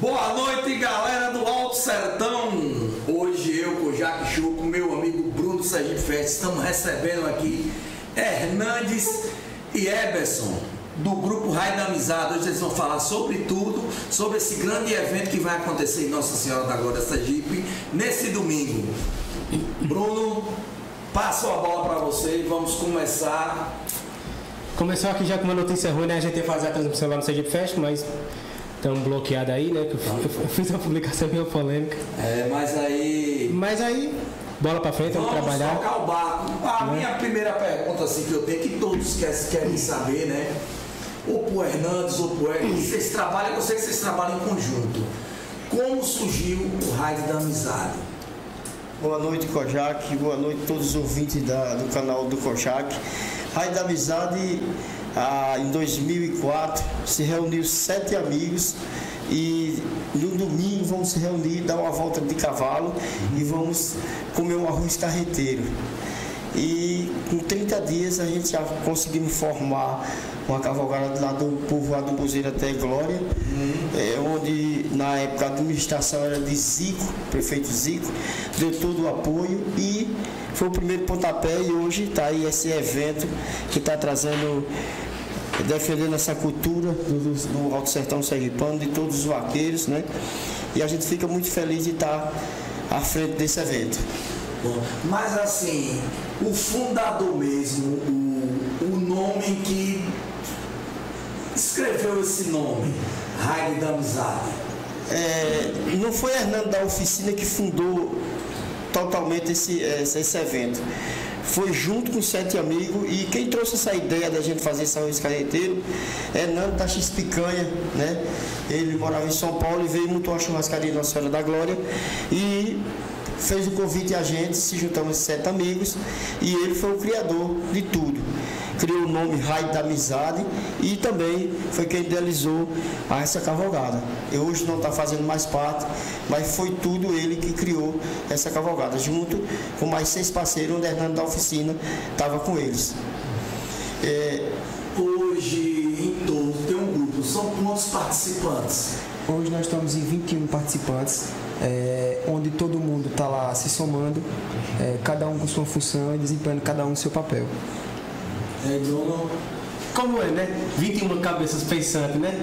Boa noite, galera do Alto Sertão. Hoje eu, Kojak Show, com meu amigo Bruno Sergipe Fest, estamos recebendo aqui Hernandes e Eberson do grupo Raio da Amizade. Hoje eles vão falar sobre tudo, sobre esse grande evento que vai acontecer em Nossa Senhora da Glória Sergipe nesse domingo. Bruno, passo a bola para você e vamos começar. Começou aqui já com uma notícia ruim, né? A gente ia fazer a transmissão lá no Sergipe Fest, mas estamos bloqueados aí, né? Que eu eu fiz uma publicação meio polêmica. É, mas aí Mas aí, bola pra frente, vamos, Vamos trabalhar. tocar o barco. A minha primeira pergunta assim, que eu tenho, que todos querem, querem saber, né? Ou pro Hernandes ou pro Eric, vocês trabalham, eu sei que vocês trabalham em conjunto. Como surgiu o Raid da Amizade? Boa noite, Kojak. Boa noite a todos os ouvintes da- do canal do Kojak. Raio da Amizade, ah, em 2004, se reuniu sete amigos e no domingo vamos se reunir, dar uma volta de cavalo e vamos comer um arroz carreteiro. E com 30 dias a gente já conseguimos formar uma cavalgada lá do povoado do Buzeiro até Glória, é, onde na época a administração era de Zico, prefeito Zico, deu todo o apoio e foi o primeiro pontapé e hoje está aí esse evento que está trazendo, defendendo essa cultura do, do, do Alto Sertão Sergipano, de todos os vaqueiros, né? E a gente fica muito feliz de estar à frente desse evento. Bom, mas assim, o fundador mesmo, o, o nome que escreveu esse nome, Raid da Amizade. É, não foi Hernando da oficina que fundou totalmente esse, esse, esse evento. Foi junto com sete amigos e quem trouxe essa ideia da gente fazer esse arroz carreteiro é Hernando da X Picanha, né? Ele morava em São Paulo e veio montou a churrascaria Nossa Senhora da Glória e fez o convite a gente, se juntamos sete amigos e ele foi o criador de tudo criou o nome Raio da Amizade e também foi quem idealizou essa cavalgada. E hoje não está fazendo mais parte, mas foi tudo ele que criou essa cavalgada, junto com mais seis parceiros, onde Hernando da Oficina estava com eles. É, hoje, em torno, tem um grupo, são quantos participantes? Hoje nós estamos em 21 participantes, é, onde todo mundo está lá se somando, é, cada um com sua função e desempenhando cada um seu papel. É, Bruno? Como é, né? 21 cabeças pensantes, né?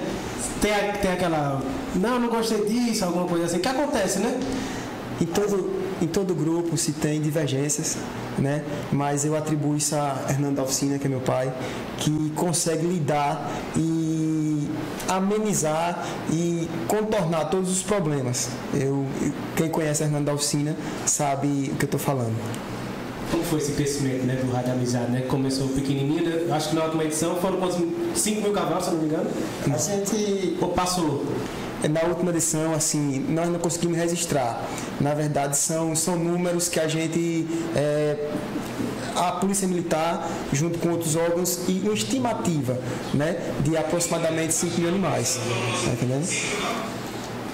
Tem, a- tem aquela. Não, não gostei disso, alguma coisa assim. que acontece, né? Em todo, em todo grupo se tem divergências, né? mas eu atribuo isso a Hernando da Oficina, que é meu pai, que consegue lidar e amenizar e contornar todos os problemas. Eu, quem conhece Hernando da Oficina sabe o que eu estou falando. Como foi esse crescimento né, do Rádio Amizade, né? Começou pequenininho, né? Acho que na última edição foram quantos? 5 mil cavalos, se não me engano? A gente Ou passou? Na última edição, assim, nós não conseguimos registrar. Na verdade, são, são números que a gente, é, a Polícia Militar, junto com outros órgãos, e uma estimativa né, de aproximadamente 5 mil animais. Tá entendendo?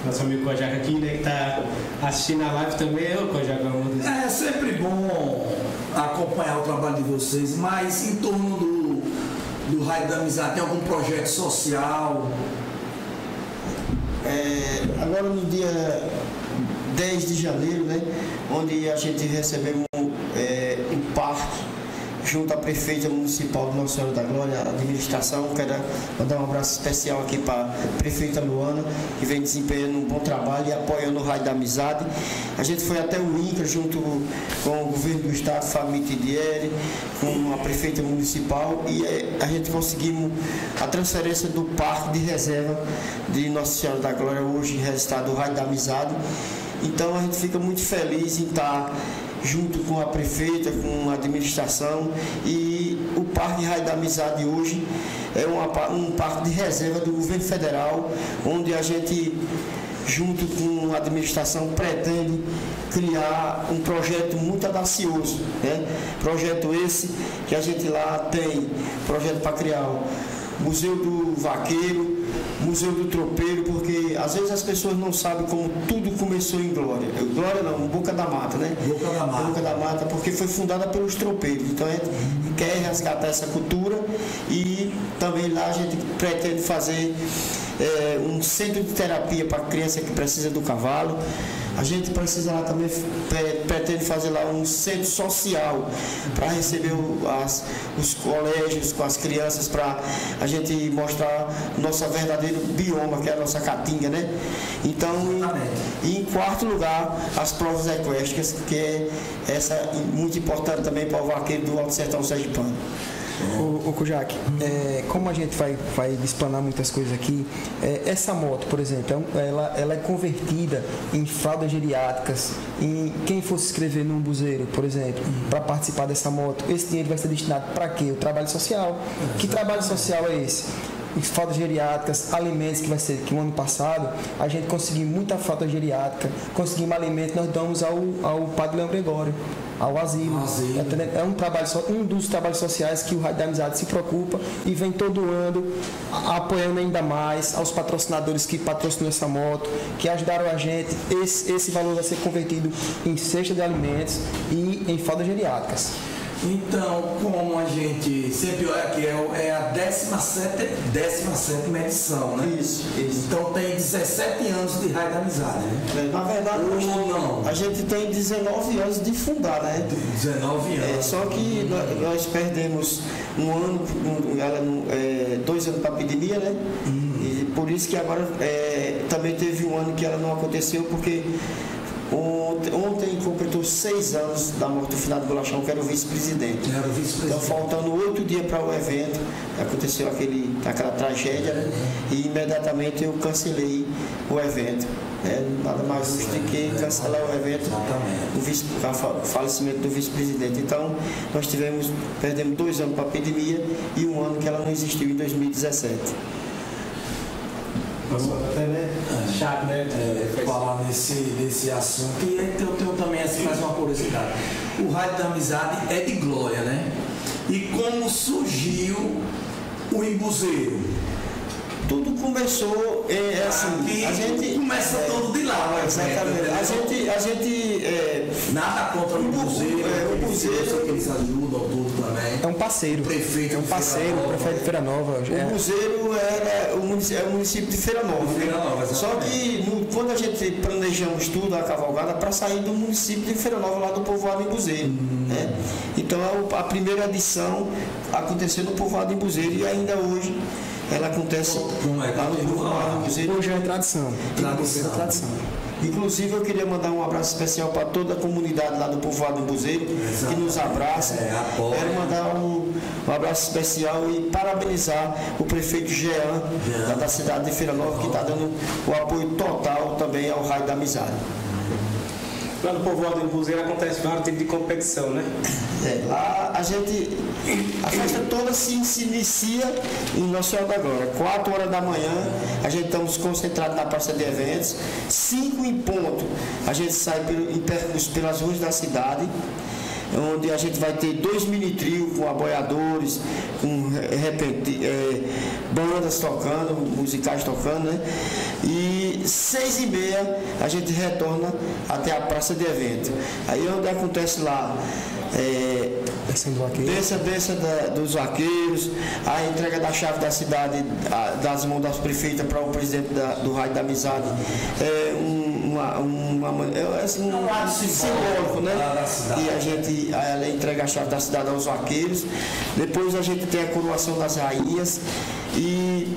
Nosso amigo Kojak aqui, né? Que tá assistindo a live também. Eu, Kojak, vamos. É sempre bom acompanhar o trabalho de vocês, mas em torno do, do Raio da Amizade, tem algum projeto social? É, agora no dia 10 de janeiro, né, onde a gente recebemos parque junto à prefeita municipal de Nossa Senhora da Glória, a administração. Quero mandar um abraço especial aqui para a prefeita Luana, que vem desempenhando um bom trabalho e apoiando o Raio da Amizade. A gente foi até o INCRA junto com o governo do estado, Fábio Tidieri, com a prefeita municipal e eh, a gente conseguimos a transferência do parque de reserva de Nossa Senhora da Glória, hoje resultado do Raio da Amizade. Então a gente fica muito feliz em estar junto com a prefeita, com a administração e o Parque Raio da Amizade hoje é uma um parque de reserva do governo federal, onde a gente junto com a administração pretende criar um projeto muito audacioso, né? Projeto esse que a gente lá tem, projeto para criar o Museu do Vaqueiro, Museu do Tropeiro, porque às vezes as pessoas não sabem como tudo começou em Glória. Glória não, Boca da Mata, né? Boca da Mata. Boca da Mata, porque foi fundada pelos tropeiros. Então a gente quer resgatar essa cultura e também lá a gente pretende fazer é, um centro de terapia para criança que precisa do cavalo. A gente precisa lá também, pretende fazer lá um centro social para receber as, os colégios com as crianças, para a gente mostrar nosso verdadeiro bioma, que é a nossa caatinga, né? Então, e, em quarto lugar, as provas equestres, que é essa muito importante também para o vaqueiro do Alto Sertão Sergipano. O, o Kujak, é, como a gente vai, vai explanar muitas coisas aqui, é, essa moto, por exemplo, é ela, ela é convertida em fraldas geriátricas, em quem fosse escrever num buzeiro, por exemplo, para participar dessa moto, esse dinheiro vai ser destinado para quê? O trabalho social. Que trabalho social é esse? fraldas geriátricas, alimentos que vai ser que o ano passado a gente conseguiu muita fralda geriátrica, conseguimos alimentos, nós damos ao, ao Padre Leão Gregório ao asilo. asilo. É, um, trabalho, um dos trabalhos sociais que o Rádio da Amizade se preocupa e vem todo ano apoiando ainda mais aos patrocinadores que patrocinam essa moto, que ajudaram a gente. Esse, esse valor vai ser convertido em cesta de alimentos e em fraldas geriátricas. Então, como a gente sempre olha aqui, é, é a 17, 17 edição, né? Isso, isso. Então tem 17 anos de raio da amizade, né? Na verdade, Ou não? a gente tem 19 anos de fundar, né? 19 anos. É, só que nós, nós, perdemos um ano, um, ela, é, dois anos para a epidemia, né? Uhum. E por isso que agora é, também teve um ano que ela não aconteceu, porque Ontem completou seis anos da morte do finado Bolachão, que era o vice-presidente. Era o vice-presidente. Então, faltando oito dias para o evento, aconteceu aquele, aquela tragédia, né? E imediatamente eu cancelei o evento. É, nada mais justo do que cancelar o evento do vice, o falecimento do vice-presidente. Então, nós tivemos, perdemos dois anos para a epidemia e um ano que ela não existiu em 2017. Até, né? É. Chato, né? É, falar nesse, nesse assunto. E eu tenho também assim, mais uma curiosidade. O Rádio da Amizade é de glória, né? E como surgiu o embuzeiro? Tudo começou é, assim, Aqui, a gente começa é, todo de lá, exatamente. A gente, a gente é, nada contra o museu, é, o museu que eles ajudam tudo também. É um parceiro. O prefeito é um parceiro, o prefeito de Feira Nova. O é. museu era o município, é o município de Feira Nova. Feira Nova Só que no, quando a gente planejamos tudo a cavalgada para sair do município de Feira Nova lá do povoado em Buzeiro, hum. né? Então a, a primeira edição aconteceu no povoado em Buzeiro e ainda hoje ela acontece é, lá no Grupo Museu. Hoje é tradição. Tradição. Tradição. Inclusive eu queria mandar um abraço especial para toda a comunidade lá do Povoado do Buzeiro, que nos abraça. É, Quero mandar um, um, abraço especial e parabenizar o prefeito Jean, Jean. da cidade de Feira Nova, que está dando o apoio total também ao Raio da Amizade. Lá no povoado do Buzeiro acontece vários tipos de competição, né? É, lá a gente. A festa toda se, se inicia em Nossa Senhora da Glória. 4 horas da manhã, a gente estamos concentrados na praça de eventos. 5 em ponto, a gente sai pelo, em pelas ruas da cidade onde a gente vai ter dois mini trios com aboiadores, com repente, é, bandas tocando, musicais tocando, né? E seis e meia a gente retorna até a praça de evento. Aí onde acontece lá é, desça, desça da, dos vaqueiros, a entrega da chave da cidade, a, das mãos das prefeitas para o presidente da, do Raio da Amizade. É um, uma, uma, é, assim, um, um simbólico, né? E a gente ela entrega a chave da cidade aos vaqueiros. Depois a gente tem a coroação das rainhas e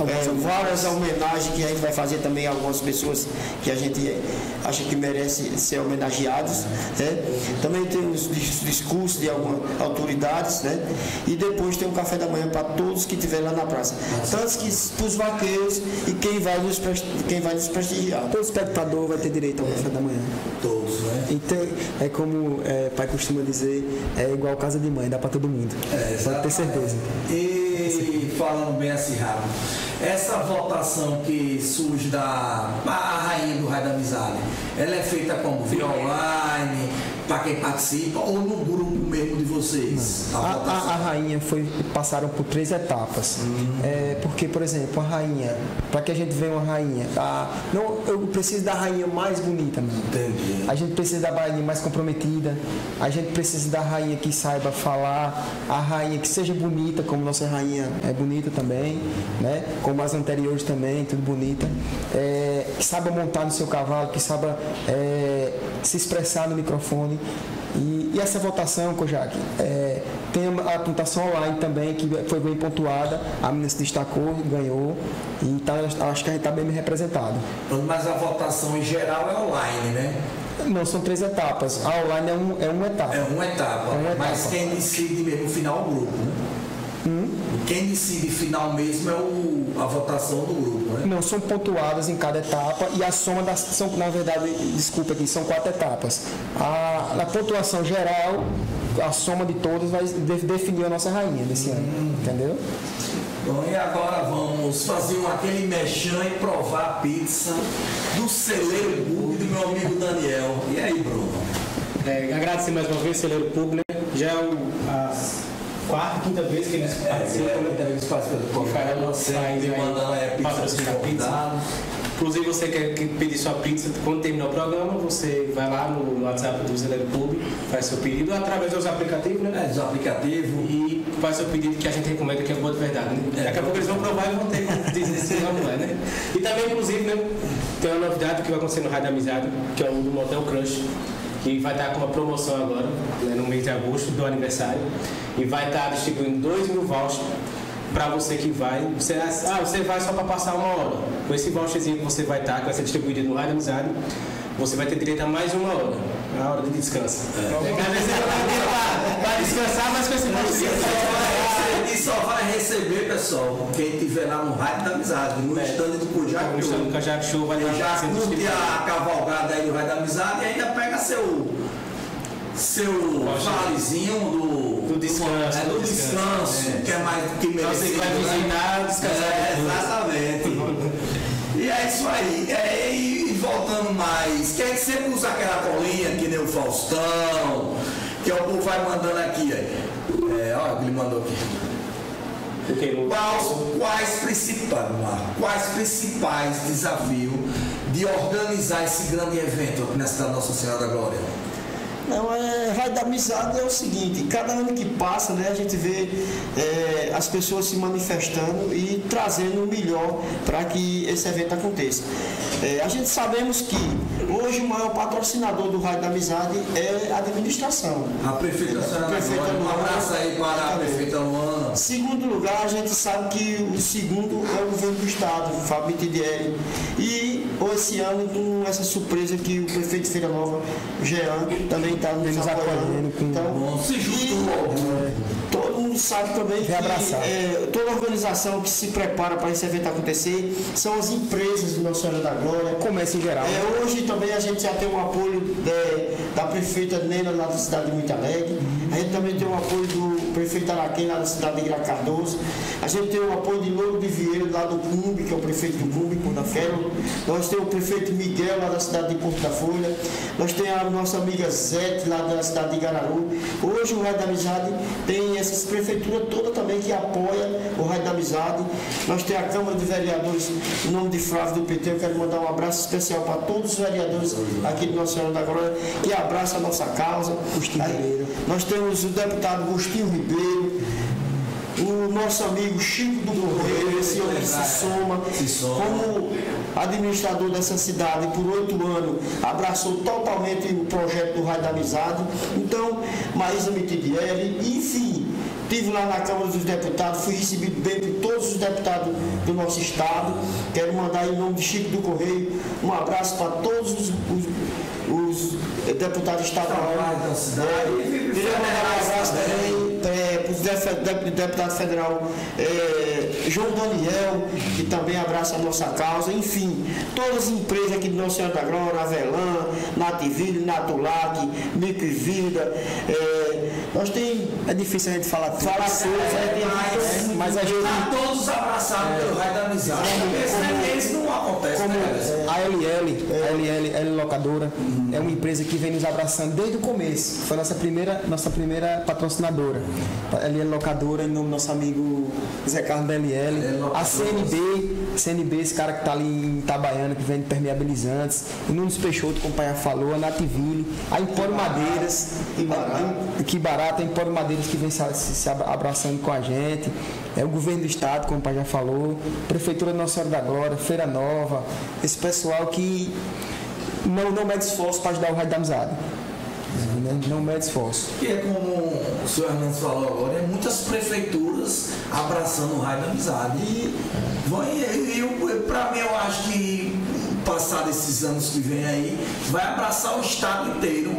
é, várias homenagens que a gente vai fazer também a algumas pessoas que a gente acha que merece ser homenageados. Né? Também tem os discursos de algumas autoridades, né? E depois tem um café da manhã para todos que estiverem lá na praça. Tanto que para os vaqueiros e quem vai nos, quem vai nos prestigiar. Todo espectador vai ter direito ao é. café da manhã. Todos, né? Então, é como é, pai costuma dizer, é igual casa de mãe, dá para todo mundo. É, Pode ter certeza. E falando bem acirrado, essa votação que surge da a rainha do Raio da Amizade, ela é feita como? Via online, para quem participa ou no grupo mesmo de vocês? A, a, a rainha foi passaram por três etapas. É, porque, por exemplo, a rainha, para que a gente veja uma rainha, a, não, eu preciso da rainha mais bonita. Entendi. A gente precisa da rainha mais comprometida. A gente precisa da rainha que saiba falar, a rainha que seja bonita, como nossa rainha é bonita também, né? Como as anteriores também, tudo bonita. É, que saiba montar no seu cavalo, que saiba é, se expressar no microfone. E, e essa votação, Kojak, é, tem a pontuação online também, que foi bem pontuada. A menina se destacou, ganhou. E tá, acho que a gente está bem representado. Mas a votação em geral é online, né? Não, são três etapas. A online é, um, é uma etapa. É uma etapa. É uma Mas etapa. quem decide mesmo o final é o grupo, né? Quem decide final mesmo é o, a votação do grupo, né? Não, são pontuadas em cada etapa e a soma das. São, na verdade, desculpa aqui, são quatro etapas. A, na pontuação geral, a soma de todas vai de- definir a nossa rainha desse ano. Entendeu? Bom, e agora vamos fazer um, aquele mexão e provar a pizza do celeiro Bug do meu amigo Daniel. E aí, Bruno? É, agradecer mais uma vez, Celeiro Público, né? Já é o, a quarta, quinta vez que eles participam, né? Eles participam do Faz sempre aí, mandando a pizza. Inclusive, você quer que pedir sua pizza, quando terminar o programa, você vai lá no, WhatsApp do Celeiro Público, faz seu pedido através dos aplicativos, né? É, dos aplicativos. E faz seu pedido que a gente recomenda que é boa de verdade, né? É. Daqui a pouco eles vão provar e vão ter dizer se não é, né? E também, inclusive, né, tem uma novidade que vai acontecer no Rádio Amizade, que é o do Motel Crush, que vai estar com uma promoção agora, né, no mês de agosto do aniversário, e vai estar distribuindo 2 mil vouchers para você que vai. Você, ah, você vai só para passar uma hora. Com esse voucherzinho que você vai estar, que vai ser distribuído no Rádio Amizade, você vai ter direito a mais uma hora. A hora de descanso. É. Às vezes você vai pra descansar, mas com esse. E só vai receber, pessoal, quem estiver lá no Rádio da Amizade, no É. estande do Cujac. O stand do Cajak Show vai estar já curte a cavalgada aí do Rádio da Amizade e ainda pega seu. Seu valezinho do. Do descanso, É, do do descanso, descanso, é. que é mais que Então merecido. você vai né? visitar, descansar É, exatamente. E é isso aí. É, e, voltando mais, quem sempre usa aquela colinha, que Faustão, que é o povo vai mandando aqui. ó. É, olha o que ele mandou aqui. Quais, quais, principais, quais principais desafios de organizar esse grande evento aqui na cidade Nossa Senhora da Glória? Não, é, Raio da Amizade é o seguinte, cada ano que passa, né, a gente vê é, as pessoas se manifestando e trazendo o melhor para que esse evento aconteça. É, a gente sabemos que hoje o maior patrocinador do Raio da Amizade é a administração. A prefeita da Prefeita um abraço aí para a prefeita Luana. Segundo lugar, a gente sabe que o segundo é o governo do estado, o Fábio Tidieri. E esse ano, com essa surpresa que o prefeito de Feira Nova, Jean, também está nos apoiando. Então, Bom, se e juntou. todo mundo sabe também que é, toda organização que se prepara para esse evento acontecer são as empresas de Nossa Senhora da Glória, Comércio em geral. é, hoje também a gente já tem o apoio de- da prefeita Nena lá da cidade de Muito Alegre. A gente também tem o apoio do prefeito Araquém lá da cidade de Gra Cardoso. A gente tem o apoio de Louro de Vieira lá do Cumbi, que é o prefeito do Cumbi, da Quero. Nós temos o prefeito Miguel lá da cidade de Porto da Folha. Nós temos a nossa amiga Zete lá da cidade de Gararu. Hoje o Raio da Amizade tem essas prefeituras todas também que apoia o Raio da Amizade. Nós temos a Câmara de Vereadores, em nome de Flávio do PT, eu quero mandar um abraço especial para todos os vereadores aqui de Nossa Senhora da Glória que abraçam a nossa causa. Aí. Nós temos o deputado Agostinho Ribeiro, o nosso amigo Chico do Correio, esse homem se soma, Se soma. como administrador dessa cidade por oito anos, abraçou totalmente o projeto do Raio da Amizade. Então, Maísa Mitidieri, enfim, estive lá na Câmara dos Deputados, fui recebido bem por todos os deputados do nosso estado. Quero mandar em nome de Chico do Correio um abraço para todos os, os- os deputados estaduais Estaduais da cidade. Queria mandar um abraço também para o deputado federal é, João Daniel, que também abraça a nossa causa. Enfim, todas as empresas aqui de Nossa Senhora da Glória, Avelã, Nativille, Natulac, Mico e Vida, é, Nós tem. É difícil a gente falar tudo. Falar coisa, é, tem Mas, a gente- Tá todos abraçados pelo raio da amizade. Esse, né, esse não acontece, Como né, a LL, a LL, L Locadora, é uma empresa que vem nos abraçando desde o começo. Foi nossa primeira, nossa primeira patrocinadora. A LL Locadora, em nome do nosso amigo Zé Carlos da LL. A CNB, CNB, esse cara que está ali em Itabaiana, que vende permeabilizantes. O Nunes Peixoto, o já falou, a Nativille, a Empório Madeiras. Que barato. Barato, a Empório Madeiras que vem se, se- se abra- abraçando com a gente. É o governo do estado, como o pai já falou. Prefeitura Nossa Senhora da Glória, Feira Nova. Esse pessoal que não, não mede esforço para ajudar o Rádio da Amizade. Né? Não mede esforço. E é como o senhor Hernandes falou agora, é muitas prefeituras abraçando o raio da amizade. E, e para mim, eu acho que, passado esses anos que vem aí, vai abraçar o estado inteiro.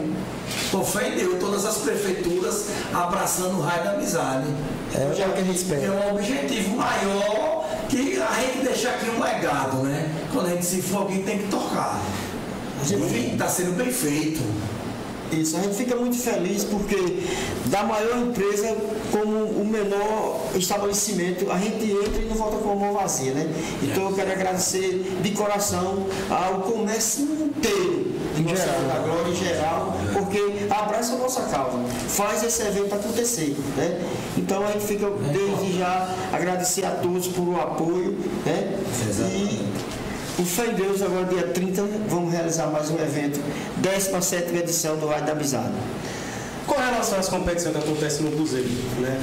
Com fé em Deus, todas as prefeituras abraçando o raio da amizade. É o que a gente espera. É um objetivo maior que a gente deixar aqui um legado, né? Quando a gente se for alguém tem que tocar. E está sendo bem feito. Isso, a gente fica muito feliz porque da maior empresa como o menor estabelecimento, a gente entra e não volta com a mão vazia, né? Então eu quero agradecer de coração ao comércio inteiro, Em geral. Da Glória em geral, porque abraça a nossa causa, faz esse evento acontecer, né? Então a gente fica desde já agradecer a todos por o apoio, né? E por fé em Deus, agora dia 30, vamos realizar mais um evento, 17 edição do Raio da Amizade. Com relação às competições que acontecem no Cruzeiro, né?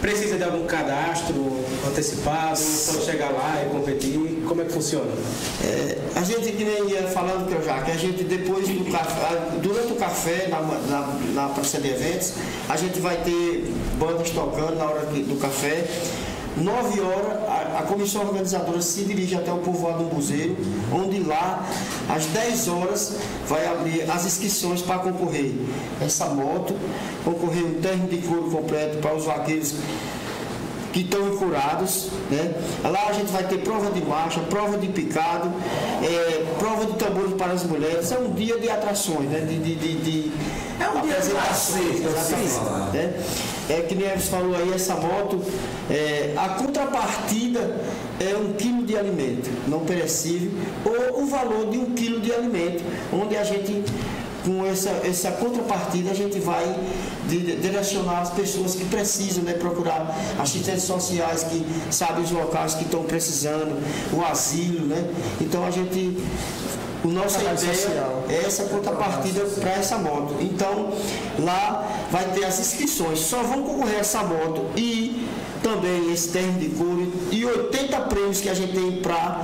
Precisa de algum cadastro antecipado, quando chegar lá e competir, como é que funciona? É, a gente que nem ia falando que eu já, que a gente depois do café, durante o café, na, na, na praça de eventos, a gente vai ter bandas tocando na hora do café. 9 horas, a, a comissão organizadora se dirige até o povoado do Buzeiro, onde lá, às 10 horas, vai abrir as inscrições para concorrer essa moto, concorrer um terno de couro completo para os vaqueiros que estão encurados, né? Lá a gente vai ter prova de marcha, prova de picado, é, prova de tambores para as mulheres. É um dia de atrações, né? De, de, de, de É um dia de né? É que nem Eves falou aí, essa moto, é, a contrapartida é um quilo de alimento não perecível ou o valor de um quilo de alimento, onde a gente com essa, essa contrapartida a gente vai di- direcionar as pessoas que precisam né, procurar assistentes sociais que sabem os locais que estão precisando, o asilo, né? Então a gente. O nossa ideia social. é essa contrapartida para essa moto. Então, lá vai ter as inscrições. Só vão concorrer essa moto e também esse terno de couro e 80 prêmios que a gente tem para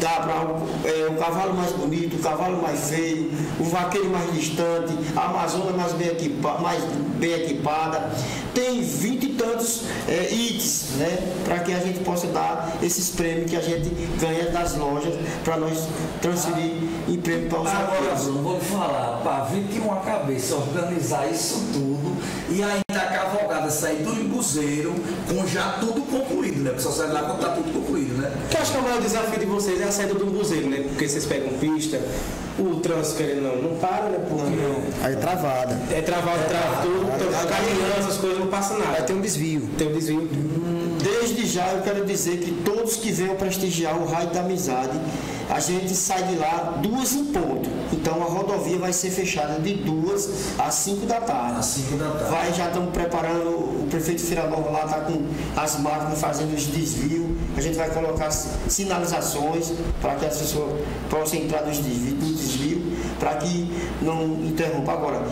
dar para o cavalo mais bonito, o cavalo mais feio, o vaqueiro mais distante, a Amazônia mais bem, equipa, mais bem equipada. Tem 20 e tantos é, itens, né? Para que a gente possa dar esses prêmios que a gente ganha das lojas para nós transferir em prêmio para os Agora, vaqueiros. Bruno, vou lhe falar, para 21 cabeça organizar isso tudo e ainda a cavalgada sair do embuzeiro com já tudo concluído, né? Porque só sai lá quando tá tudo concluído, né? Que eu acho que o maior desafio de vocês é a saída do buzeiro, né? Porque vocês pegam pista, o trânsito querendo não, não para, né? Porque Aí travada. é travar o trava tudo, então, caminhando, essas coisas não passa nada. ter um desvio. Tem um desvio. Desde já eu quero dizer que todos que venham prestigiar o Raio da Amizade, a gente sai de lá duas em ponto. Então a rodovia vai ser fechada de duas às cinco da tarde. Às 5 da tarde. Vai, já estamos preparando, o prefeito Feira Nova lá está com as máquinas fazendo os desvios. A gente vai colocar si- sinalizações para que as pessoas possam entrar nos desvios, no desvio, para que não interrompa. Agora,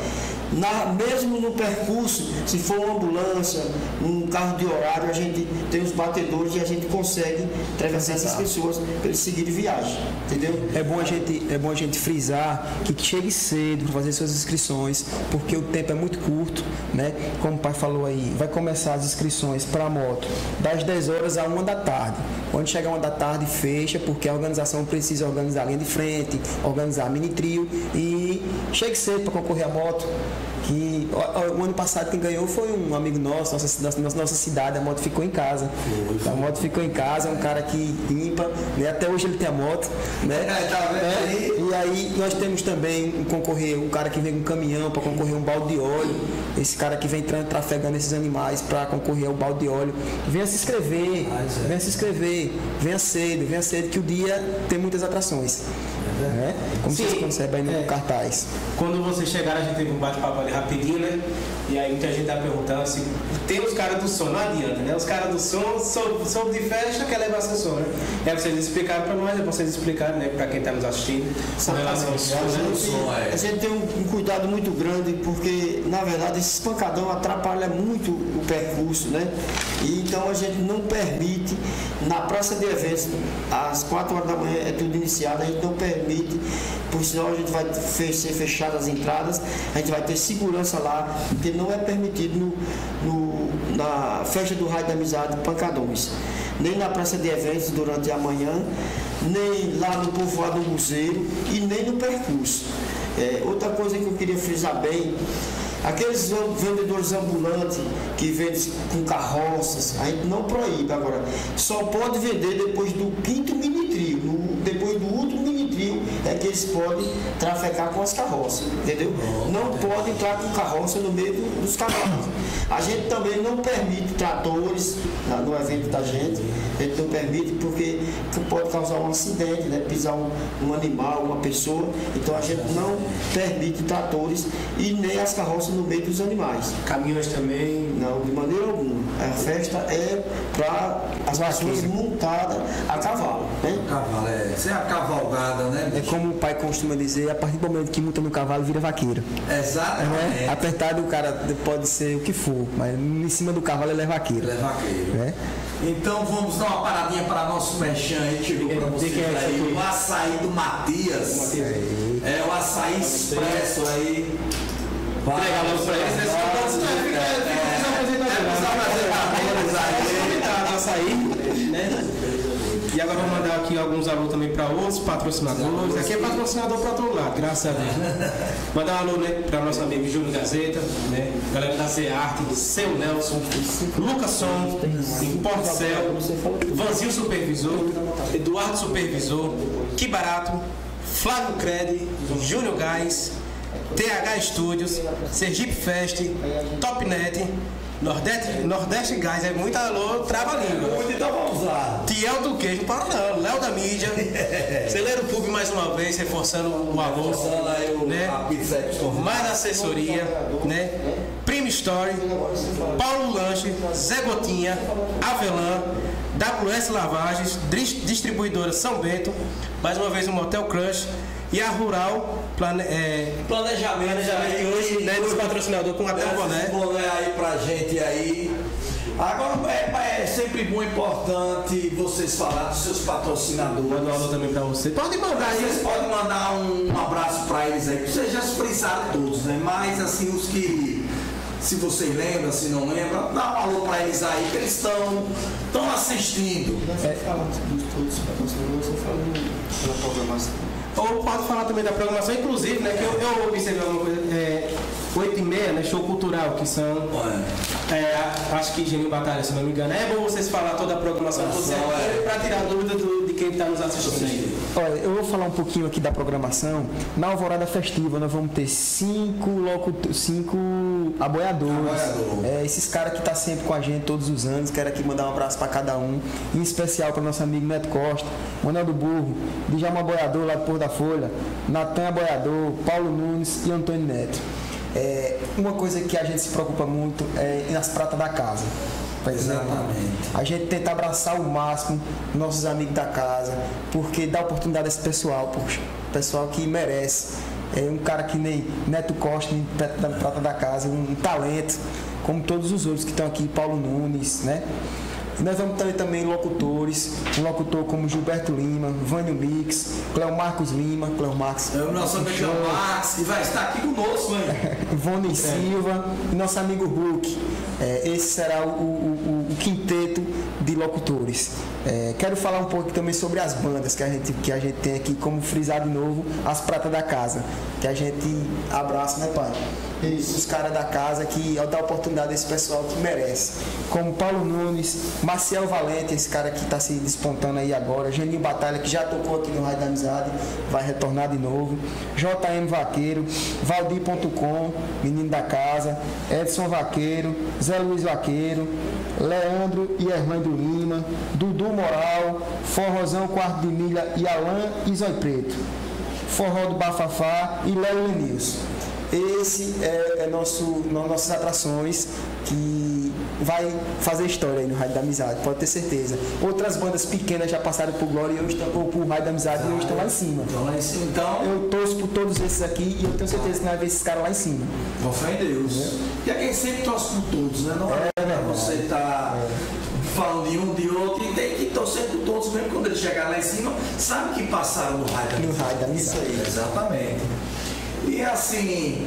na- mesmo no percurso, se for uma ambulância, um carro de horário, a gente tem os batedores e a gente consegue atravessar essas pessoas para eles seguirem viagem. Entendeu? É bom, a gente, é bom a gente frisar que chegue cedo para fazer suas inscrições, porque o tempo é muito curto, né? Como o pai falou aí, vai começar as inscrições para a moto das 10 horas a 1 da tarde. Quando chegar 1 da tarde, fecha, porque a organização precisa organizar a linha de frente, organizar mini trio e chegue cedo para concorrer à moto. Que o, o ano passado quem ganhou foi um amigo nosso, nossa, nossa, nossa cidade, a moto ficou em casa. A moto ficou em casa, é um cara que limpa, né? Até hoje ele tem a moto, né? É, tá Né? E aí nós temos também um concorrer, um cara que vem com um caminhão para concorrer um balde de óleo. Esse cara que vem tra- trafegando esses animais para concorrer ao balde de óleo. Venha se inscrever, venha se inscrever, venha cedo, venha cedo que o dia tem muitas atrações. Né? Como Sim. vocês percebem aí no É. cartaz. Quando vocês chegaram, a gente teve um bate-papo ali rapidinho, né? E aí muita gente tá perguntando se tem os caras do som, não adianta, né? Os caras do som, som, som de festa quer levar seu som, né? É vocês explicaram pra nós, é vocês explicaram, né? Pra quem tá nos assistindo, com relação ao som, A né? gente, é. a gente tem um, um cuidado muito grande porque, na verdade, esse pancadão atrapalha muito o percurso, né? E então a gente não permite, na praça de eventos, às 4 horas da manhã é tudo iniciado, a gente não permite, por senão a gente vai ser fechado as entradas, a gente vai ter segurança lá, porque não é permitido no, no- na festa do Raio da Amizade Pancadões. Nem na praça de eventos durante a manhã, nem lá no povoado museu e nem no percurso. É, outra coisa que eu queria frisar bem, aqueles vendedores ambulantes que vendem com carroças, a gente não proíbe agora. Só pode vender depois do quinto mini trio. No- depois do é que eles podem trafegar com as carroças, entendeu? Não pode entrar com carroça no meio do- dos cavalos. A gente também não permite tratores na- no evento da gente. A gente não permite porque pode causar um acidente, né? pisar um, um animal, uma pessoa. Então a gente não permite tratores e nem as carroças no meio dos animais. Caminhões também. Não, de maneira alguma. A festa é para as pessoas montadas a cavalo. Né? Cavalo, é. Isso é a cavalgada, né? É bicho? como o pai costuma dizer, a partir do momento que monta no cavalo, vira vaqueiro. Exatamente. Né? Apertado o cara pode ser o que for, mas em cima do cavalo ele é vaqueiro. Ele é vaqueiro. Né? Então vamos dar uma paradinha para nosso mechan aí, chegou para vocês é aí, o açaí do Matias. É o açaí expresso aí. Vai. Entregar logo pra eles, eles ficam todos- apresentadores aí. Convidado a sair, né? E agora vou mandar aqui alguns alô também para outros patrocinadores. Aqui é patrocinador para todo lado, graças a Deus. Mandar um alô né, para nosso amigo Júlio Gazeta, né? Galera da C Arte, Seu Nelson, Lucas Som, Porcel, Vanzil Supervisor, Eduardo Supervisor, Que Barato, Flávio Cred, Júnior Gás, TH Studios, Sergipe Fest, Topnet, Nordeste, Nordeste Gás, é muito alô, trava a língua. Muito, então vamos lá. Tiel do Queijo, não para não, Léo da Mídia, Celeiro Pub mais uma vez, reforçando o alô, Passando aí o né? Mais assessoria, né? Prime Story, Paulo Lanche, Zé Gotinha, Avelã, WS Lavagens, Distribuidora São Bento, mais uma vez o Motel Crush e a Rural Plane, é, Planejamento, Planejamento hoje, né? Dos patrocinadores com até o boné. Boné aí pra gente aí. Agora é, é sempre bom, importante vocês falar dos seus patrocinadores. Manda um alô também pra você. Pode mandar Aí vocês podem mandar um abraço pra eles aí, vocês já se todos, né? Mas assim, os que, se vocês lembram, se não lembram, dá um alô pra eles aí, que eles estão estão assistindo. Você fala de todos os patrocinadores, você fala pela programação. Ou pode falar também da programação, inclusive, né? Que eu, eu observei alguma coisa. É, 8 e meia, né? Show cultural, que são. É, acho que Geninho Batalha, se não me engano. É bom vocês falar toda a programação de vocês, é. pra tirar dúvida do- de quem está nos assistindo aí. Olha, eu vou falar um pouquinho aqui da programação. Na Alvorada Festiva nós vamos ter cinco, locuto- cinco aboiadores. Aboiador. É, esses caras que tá sempre com a gente todos os anos. Quero aqui mandar um abraço para cada um. Em especial para nosso amigo Neto Costa, Manuel do Burro, Djalma Aboiador lá do Pôr da Folha, Natan Aboiador, Paulo Nunes e Antônio Neto. É, uma coisa que a gente se preocupa muito é nas pratas da casa. Exemplo, Exatamente. a gente tenta abraçar ao máximo nossos amigos da casa, porque dá oportunidade a esse pessoal, poxa, pessoal que merece. É um cara que nem Neto Costa, perto da prata da casa, um talento, como todos os outros que estão aqui, Paulo Nunes, né? E nós vamos ter também locutores, um locutor como Gilberto Lima, Vânio Mix, Cleo Marcos Lima, Cleo Marcos, É o nosso amigo Max, que vai estar aqui conosco, hein? Ivone Silva e nosso amigo Hulk. É, esse será o, o- o- o quinteto de locutores. É, quero falar um pouco também sobre as bandas que a gente, que a gente tem aqui, como frisar de novo, as pratas da casa, que a gente abraça, né, pai? Os caras da casa que dá oportunidade a esse pessoal que merece. Como Paulo Nunes, Marcel Valente, esse cara que está se despontando aí agora, Geninho Batalha, que já tocou aqui no Raio da Amizade, vai retornar de novo, JM Vaqueiro, Valdir.com, menino da casa, Edson Vaqueiro, Zé Luiz Vaqueiro, Leandro e Hernando Lima, Dudu Moral, Forrozão Quarto de Milha e Alain e Zói Preto, Forró do Bafafá e Léo Lenilson. Esse é, é nosso, nossas atrações que vai fazer história aí no Rádio da Amizade, pode ter certeza. Outras bandas pequenas já passaram por Glória e hoje estão, ou por Rádio da Amizade e hoje estão lá em cima. Então, lá em cima, então, Eu torço por todos esses aqui e eu tenho certeza que vai ver esses caras lá em cima. com fé em Deus. E é quem sempre torce por todos, né? Não é, É, você tá falando de um, de outro, e tem que torcer por todos, mesmo quando ele chegar lá em cima, sabe que passaram no raio da No Raio da Amizade. Isso aí, exatamente. E assim,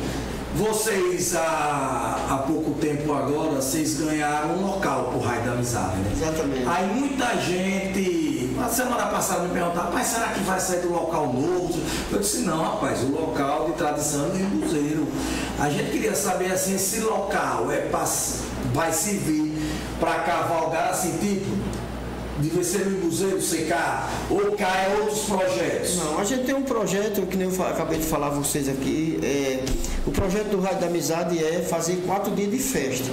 vocês há, há pouco tempo agora, vocês ganharam um local pro Raio da Amizade, né? Exatamente. Aí muita gente, na semana passada me perguntava, rapaz, será que vai sair do local novo? Eu disse, não, rapaz, o local de tradição é no Cruzeiro. A gente queria saber assim, esse local é pra, vai servir para cavalgar assim, tipo, de ser no Cruzeiro, CK, ou cá é outros projetos? Não, a gente tem um projeto, que nem eu acabei de falar a vocês aqui, é, o projeto do Rádio da Amizade é fazer quatro dias de festa.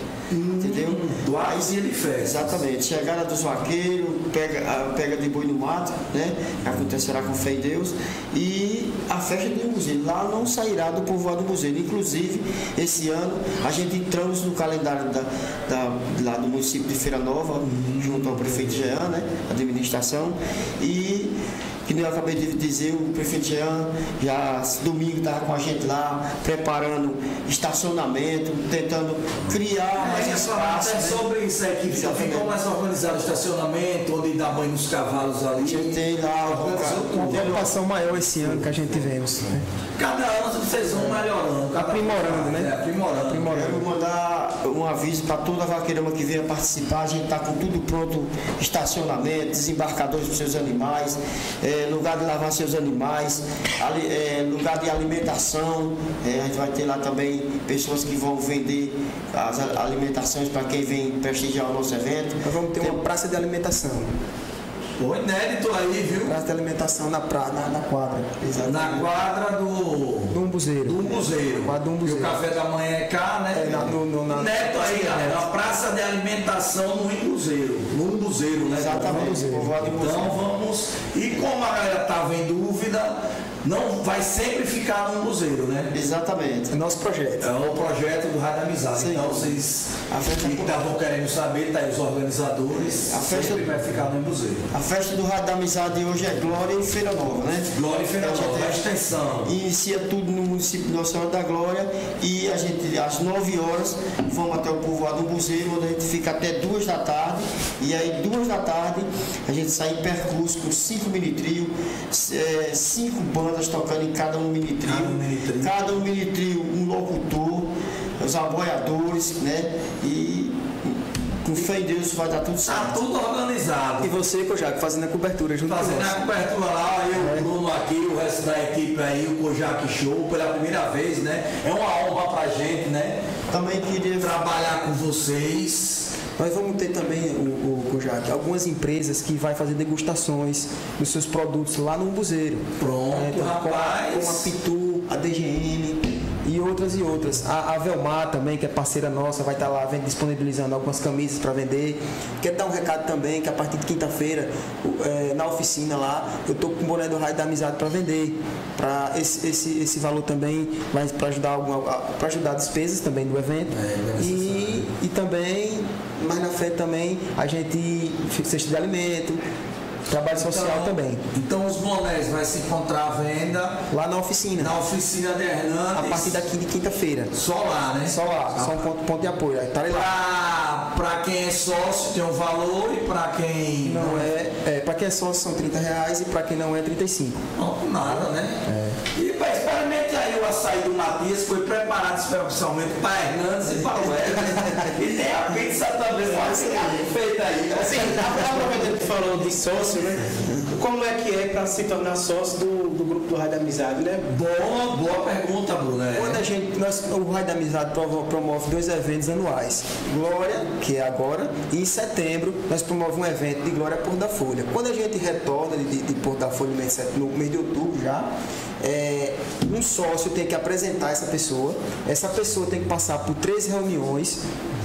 Entendeu? Duais dia de festa. Exatamente. Chegada dos vaqueiros, pega, a pega de boi no mato, né? Acontecerá com fé em Deus. E a festa do museu. Lá não sairá do povoado do museu. Inclusive, esse ano, a gente entramos no calendário da, da- lá do município de Feira Nova, junto ao prefeito Jean, né? Administração. E que nem eu acabei de dizer, o prefeito Jean já domingo estava com a gente lá, preparando estacionamento, tentando criar mais É, espaço. é né? sobre isso aí, que fica, Exatamente. ficam mais organizado o estacionamento, onde dá banho nos cavalos ali. A gente tem lá Uma preocupação maior esse ano que a gente tivemos. né? Cada ano vocês vão melhorando. Aprimorando, né? É, aprimorando. Quero mandar um aviso para toda a vaqueirama que venha participar. A gente está com tudo pronto: estacionamento, desembarcadores para seus animais, eh, lugar de lavar seus animais, ali- eh, lugar de alimentação. Eh, a gente vai ter lá também pessoas que vão vender as alimentações para quem vem prestigiar o nosso evento. Nós vamos ter uma praça de alimentação. Pô, inédito aí, viu? Praça de alimentação na, pra, na, na quadra. Na quadra do. Do umbuzeiro. Do Umbuzeiro. Quadra do E o umbuzeiro. café da manhã é cá, né? É, na- no- no- na- Neto aí, Sim, galera. Neto. A praça de alimentação no Umbuzeiro. No Umbuzeiro, né? Exatamente, Então Então vamos. E como a galera tava em dúvida, não vai sempre ficar no Umbuzeiro, né? Exatamente. É nosso projeto. É o projeto do Rádio Amizade. Sim. Então vocês A festa- que estavam querendo saber, tá aí os organizadores. A festa- sempre vai ficar no Umbuzeiro. A festa do Rádio da Amizade hoje é Glória e Feira Nova, né? Glória e Feira Nova, é- a extensão. Inicia tudo no município de Nossa Senhora da Glória e a gente, às 9 horas, vamos até o povoado do Buzeiro, onde a gente fica até 2 da tarde. E aí, 2 da tarde, a gente sai em percurso com 5 mini trio, 5 bandas tocando em cada um mini trio. Cada um mini trio. Cada um um locutor, os aboiadores, né? E com fé em Deus vai dar tudo Tá certo. tudo organizado. E você, Kojak, fazendo a cobertura junto Fazendo a cobertura lá, eu, o Bruno aqui, o resto da equipe aí, o Kojak Show, pela primeira vez, né? É uma honra pra gente, né? Também queria Trabalhar com vocês. Nós vamos ter também, o, o Kojak, algumas empresas que vai fazer degustações dos seus produtos lá no Umbuzeiro. Pronto, com, rapaz. com a Pitu, a DGM e outras e outras. A, a Velmar também, que é parceira nossa, vai estar lá vend- disponibilizando algumas camisas para vender. Quero dar um recado também que a partir de quinta-feira, é, na oficina lá, eu estou com o boné do Raio da Amizade para vender. Pra esse, esse, esse valor também vai para ajudar para ajudar despesas também do evento. É, e, e também, mais na frente também, a gente cesta de alimento, trabalho social também. Então os bonés vai se encontrar à venda Lá na oficina. na oficina de Hernandes. A partir daqui de quinta-feira. Só lá, né? Só lá, só um ponto, ponto de apoio. Estarei lá. Pra, pra quem é sócio tem um valor e pra quem Não é, é para quem é sócio são 30 reais e para quem não é 35. Não, nada, né? É. Açaí do Matias foi preparado especialmente para Hernandes e para o Weber. e tem a pizza também, pode ser feita aí. Assim, aproveitando que falou de sócio, né? Como é que é para se tornar sócio do, do grupo do Raio da Amizade, né? Boa, boa pergunta, Bruno. É. Quando a gente, nós, o Raio da Amizade promove dois eventos anuais. Glória, que é agora, e em setembro nós promovemos um evento de Glória Porto da Folha. Quando a gente retorna de, de, de Porto da Folha no mês de outubro já, é, um sócio tem que apresentar essa pessoa, essa pessoa tem que passar por três reuniões,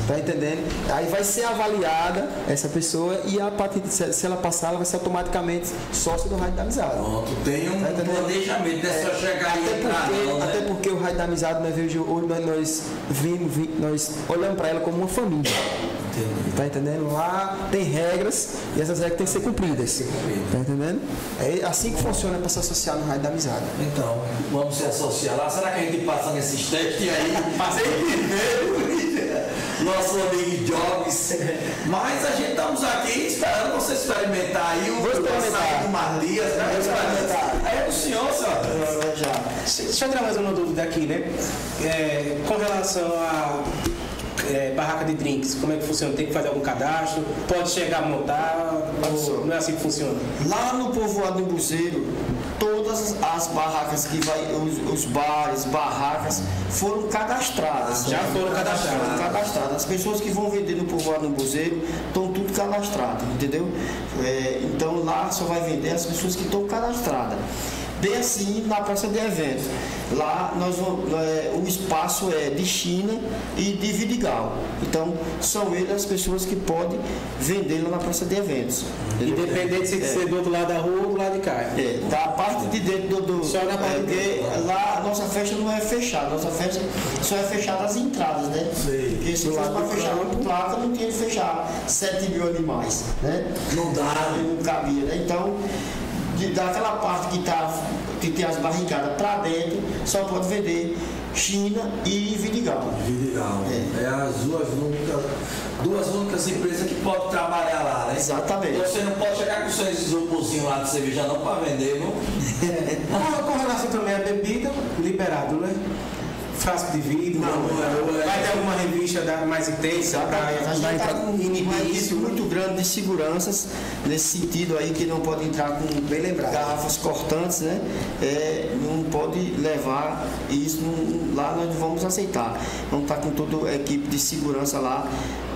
tá entendendo? Aí vai ser avaliada essa pessoa e a partir de, se se ela passar, ela vai ser automaticamente sócio do Rádio da Amizade. Pronto, tem um Tá planejamento, não é só chegar e Até entrar, porque, não, né? até porque o Raio da Amizade nós hoje nós, nós vimos, vi- nós olhamos para ela como uma família. Entendi. Tá entendendo? Lá tem regras e essas regras têm que ser cumpridas. Tá entendendo? É assim que funciona para se associar no Raio da Amizade. Então, vamos se associar lá. Será que a gente passa nesses testes aí? Passei primeiro, nosso amigo Jobs. Mas a gente estamos aqui esperando você experimentar aí o Vou experimentar. do Matias. né? Vou experimentar. Aí é do senhor, senhor. Já. Deixa eu tirar mais uma dúvida aqui, né? É, com relação a é, barraca de drinks, como é que funciona? Tem que fazer algum cadastro? Pode chegar a montar? Ou não é assim que funciona? Lá no povoado do Buceiro, todas as barracas que vai, os, os bares, barracas, foram cadastradas. Já foram cadastradas. Foram cadastradas. As pessoas que vão vender no povoado do Buceiro estão tudo cadastradas, entendeu? É, então lá só vai vender as pessoas que estão cadastradas. Bem assim na praça de eventos. Lá nós vamos, é, o espaço é de China e de Vidigal. Então são eles as pessoas que podem vender lá na praça de eventos. Independente se É. ser do outro lado da rua ou do lado de cá. É, da parte de dentro do. do Só na parte é, de lá a nossa festa não é fechada, nossa festa só é fechada as entradas, né? Sei. Porque se fosse para fechar uma placa, não tinha que fechar 7 mil animais, né? Não dá. Não cabia, né? Então, de, daquela parte que, tá, que tem as barricadas para dentro, só pode vender China e Vidigal. Vidigal. É. as duas únicas, duas únicas empresas que podem trabalhar lá, né? Exatamente. Você não pode chegar com seus isoporzinhos lá de cerveja não para vender, não? Ah, com relação também à bebida, liberado, né? Frasco de vidro, Não, não é- vai ter alguma revista da- mais intensa Exatamente. A gente para está com equipe isso? muito grande de seguranças nesse sentido aí que não pode entrar com Bem lembrado. garrafas cortantes, né? É, não pode levar isso não- lá nós não vamos aceitar. Vamos estar com toda a equipe de segurança lá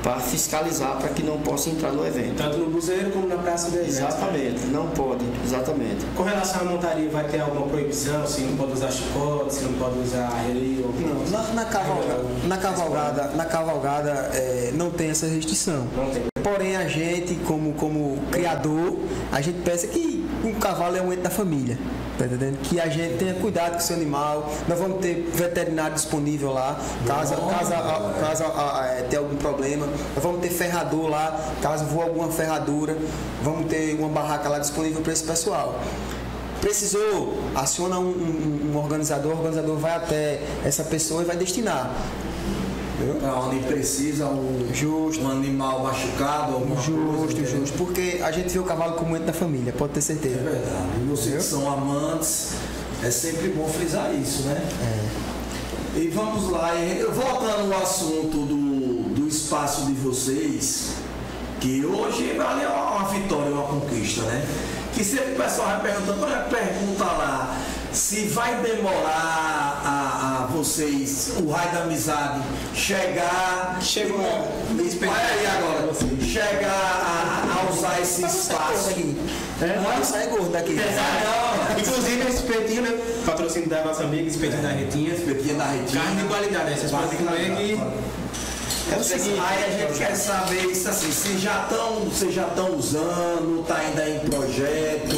para fiscalizar para que não possa entrar no evento. Tanto no buzeiro como na praça de eventos. Exatamente, não pode, exatamente. Com relação à montaria, vai ter alguma proibição? Se não pode usar chicote, se não pode usar relio? Não, na, na cavalgada, na cavalgada, na cavalgada é, não tem essa restrição. Não tem. Porém, a gente, como, como criador, a gente pensa que um cavalo é um ente da família. Tá entendendo? Que a gente tenha cuidado com o seu animal. Nós vamos ter veterinário disponível lá, caso, caso, a- caso a- a- é, tenha algum problema. Nós vamos ter ferrador lá, caso voe alguma ferradura. Vamos ter uma barraca lá disponível para esse pessoal. Precisou, aciona um, um- um organizador, o organizador vai até essa pessoa e vai destinar. Para onde precisa um, Justo. um animal machucado, alguma coisa. Justo, justo. Porque a gente vê o cavalo como ente da família, pode ter É certeza. verdade. E vocês que são amantes, é sempre bom frisar isso, né? E vamos lá, voltando ao assunto do, do espaço de vocês, que hoje vale uma, uma vitória, uma conquista, né? Que sempre o pessoal vai perguntando, olha, pergunta lá, se vai demorar a vocês, o raio da amizade, chegar. Chegou. Olha aí agora, chegar a, a usar esse espaço. É, sai gordo daqui. Não, Inclusive esse espetinho, né? Patrocínio da nossa amiga, espetinho da Retinha. Espetinho da Retinha. Carne de qualidade, podem comer que... É o seguinte, aí a gente quer saber isso assim, se já estão, vocês já estão usando, tá ainda em projeto.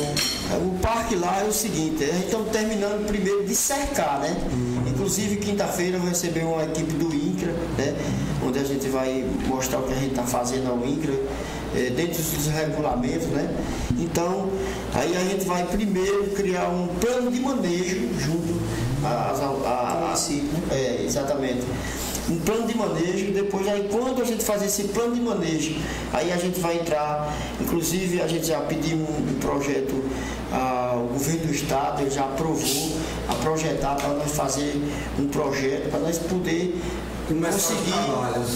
O parque lá é o seguinte, a gente estamos terminando primeiro de cercar, né? Inclusive quinta-feira vai receber uma equipe do INCRA, né? Onde a gente vai mostrar o que a gente está fazendo ao INCRA, eh, dentro dos regulamentos, né? Então, aí a gente vai primeiro criar um plano de manejo junto às- a, a, é, exatamente. um plano de manejo, depois aí quando a gente fazer esse plano de manejo, aí a gente vai entrar, inclusive a gente já pediu um, um projeto ao governo do estado, ele já aprovou a projetar para nós fazer um projeto, para nós poder conseguir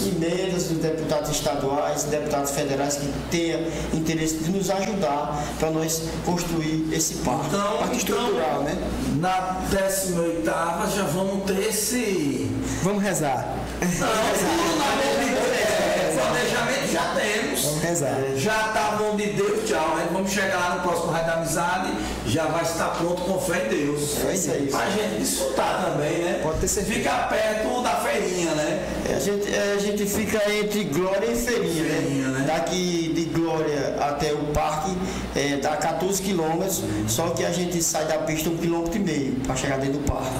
emendas dos deputados estaduais, deputados federais que tenham interesse de nos ajudar para nós construir esse parque. Então, parque então estrutural, né? na 18 já vamos ter esse. Vamos rezar. Não, planejamento já temos. Vamos rezar. Já tá bom de Deus, tchau. Aí vamos chegar lá no próximo Raio da Amizade, já vai estar pronto com fé em Deus. É isso aí. Pra gente desfrutar também, né? Pode ter certeza. Ficar perto da feirinha, né? É, A gente, é, a gente fica entre Glória e Feirinha, Feirinha, né? Daqui de Glória até o parque é, dá 14 quilômetros, só que a gente sai da pista um quilômetro e meio para chegar dentro do parque.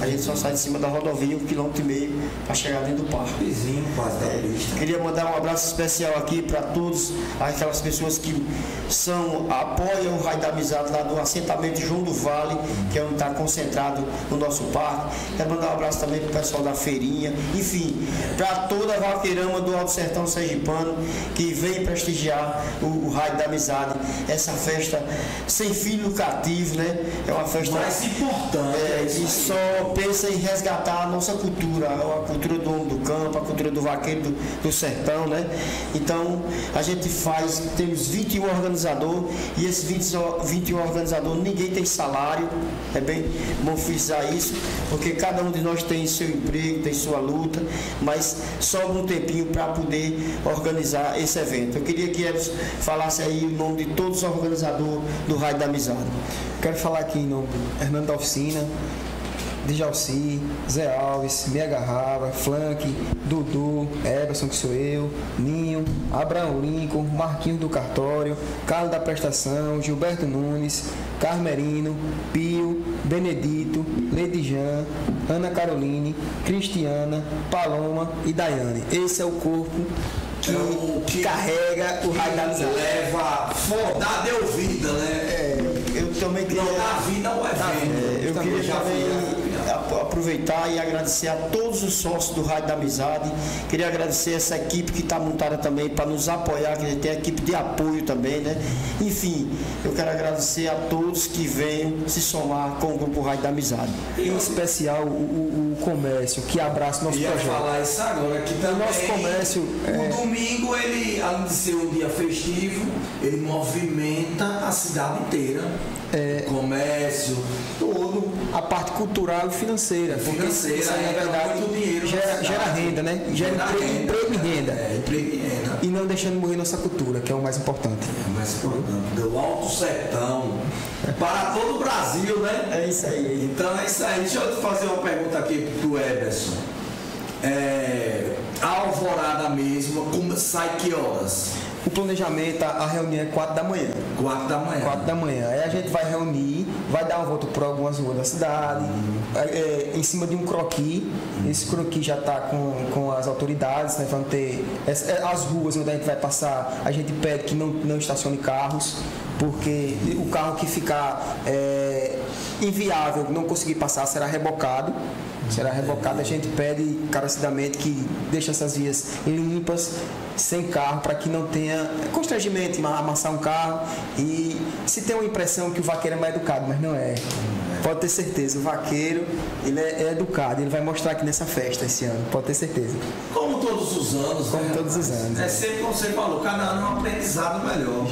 a gente só sai de cima da rodovia um quilômetro e meio para chegar dentro do parque. Vizinho quase da pista. Queria mandar um abraço especial aqui para todos aquelas pessoas que são apoiam o Raio da Amizade lá do assentamento João do Vale, que é onde está concentrado no nosso parque. Quero mandar um abraço também para o pessoal da feirinha, enfim, para toda a vaqueirama do Alto Sertão Sergipano que vem prestigiar o, o Raio da Amizade, essa festa sem fim lucrativo, né? É uma festa Mais importante é, é isso. só pensa em resgatar a nossa cultura, a cultura do homem do campo, a cultura do vaqueiro do, do sertão, né? Então, a gente faz, temos 21 organizadores e esses 20, o- 21 organizadores, ninguém tem salário, é bem bom frisar isso, porque cada um de nós tem seu emprego, tem sua luta, mas sobra um tempinho para poder organizar esse evento. Eu queria que eles falassem aí o nome de todos os organizadores do Raio da Amizade. Quero falar aqui em nome do Hernando da Oficina, Djalci, Zé Alves, Mia Garrava, Flank, Dudu, Everson, que sou eu, Ninho, Abraão Lincoln, Marquinhos do Cartório, Carlos da Prestação, Gilberto Nunes, Carmerino, Pio, Benedito, Lady Jean, Ana Caroline, Cristiana, Paloma e Daiane. Esse é o corpo que, É o que- carrega o raio da amizade. Leva fodada e ouvida, né? É, eu também queria. Não dá vida ao evento. Eu Também queria também ap- aproveitar e agradecer a todos os sócios do Rádio da Amizade. Queria agradecer essa equipe que está montada também para nos apoiar, que tem a equipe de apoio também, né? Enfim, eu quero agradecer a todos que venham se somar com o Grupo Rádio da Amizade. Em especial o, o- o comércio que abraça o nosso Ia projeto. falar isso agora, que também nosso comércio, é- o domingo, ele, além de ser um dia festivo, ele movimenta a cidade inteira. É. Comércio, tudo. A parte cultural e financeira. Financeira, isso aí, na entra verdade, muito dinheiro gera, gera renda, né? Gera Gera emprego, renda. emprego e renda. É, emprego e renda. E não deixando morrer nossa cultura, que é o mais importante. É mais importante. Do Alto Sertão. Para todo o Brasil, né? É isso aí. Então é isso aí. Deixa eu fazer uma pergunta aqui pro Everson. É, a alvorada mesmo, como, sai que horas? O planejamento, a reunião é 4 da manhã. Quatro da manhã. 4 da manhã. Aí a gente vai reunir, vai dar uma volta por algumas ruas da cidade, é, é, em cima de um croqui. Esse croqui já está com, com as autoridades, né? Vão ter essa- é, as ruas onde a gente vai passar, a gente pede que não, não estacione carros, porque o carro que ficar é, inviável, não conseguir passar, será rebocado. Será rebocado, a gente pede encarecidamente que deixe essas vias limpas, sem carro, para que não tenha constrangimento em amassar um carro. E se tem uma impressão que o vaqueiro é mais educado, mas não é. Pode ter certeza, o vaqueiro ele é, é educado, ele vai mostrar aqui nessa festa esse ano, pode ter certeza. Como todos os anos, Como né, todos os anos, É é. sempre como você falou, cada ano é um aprendizado melhor.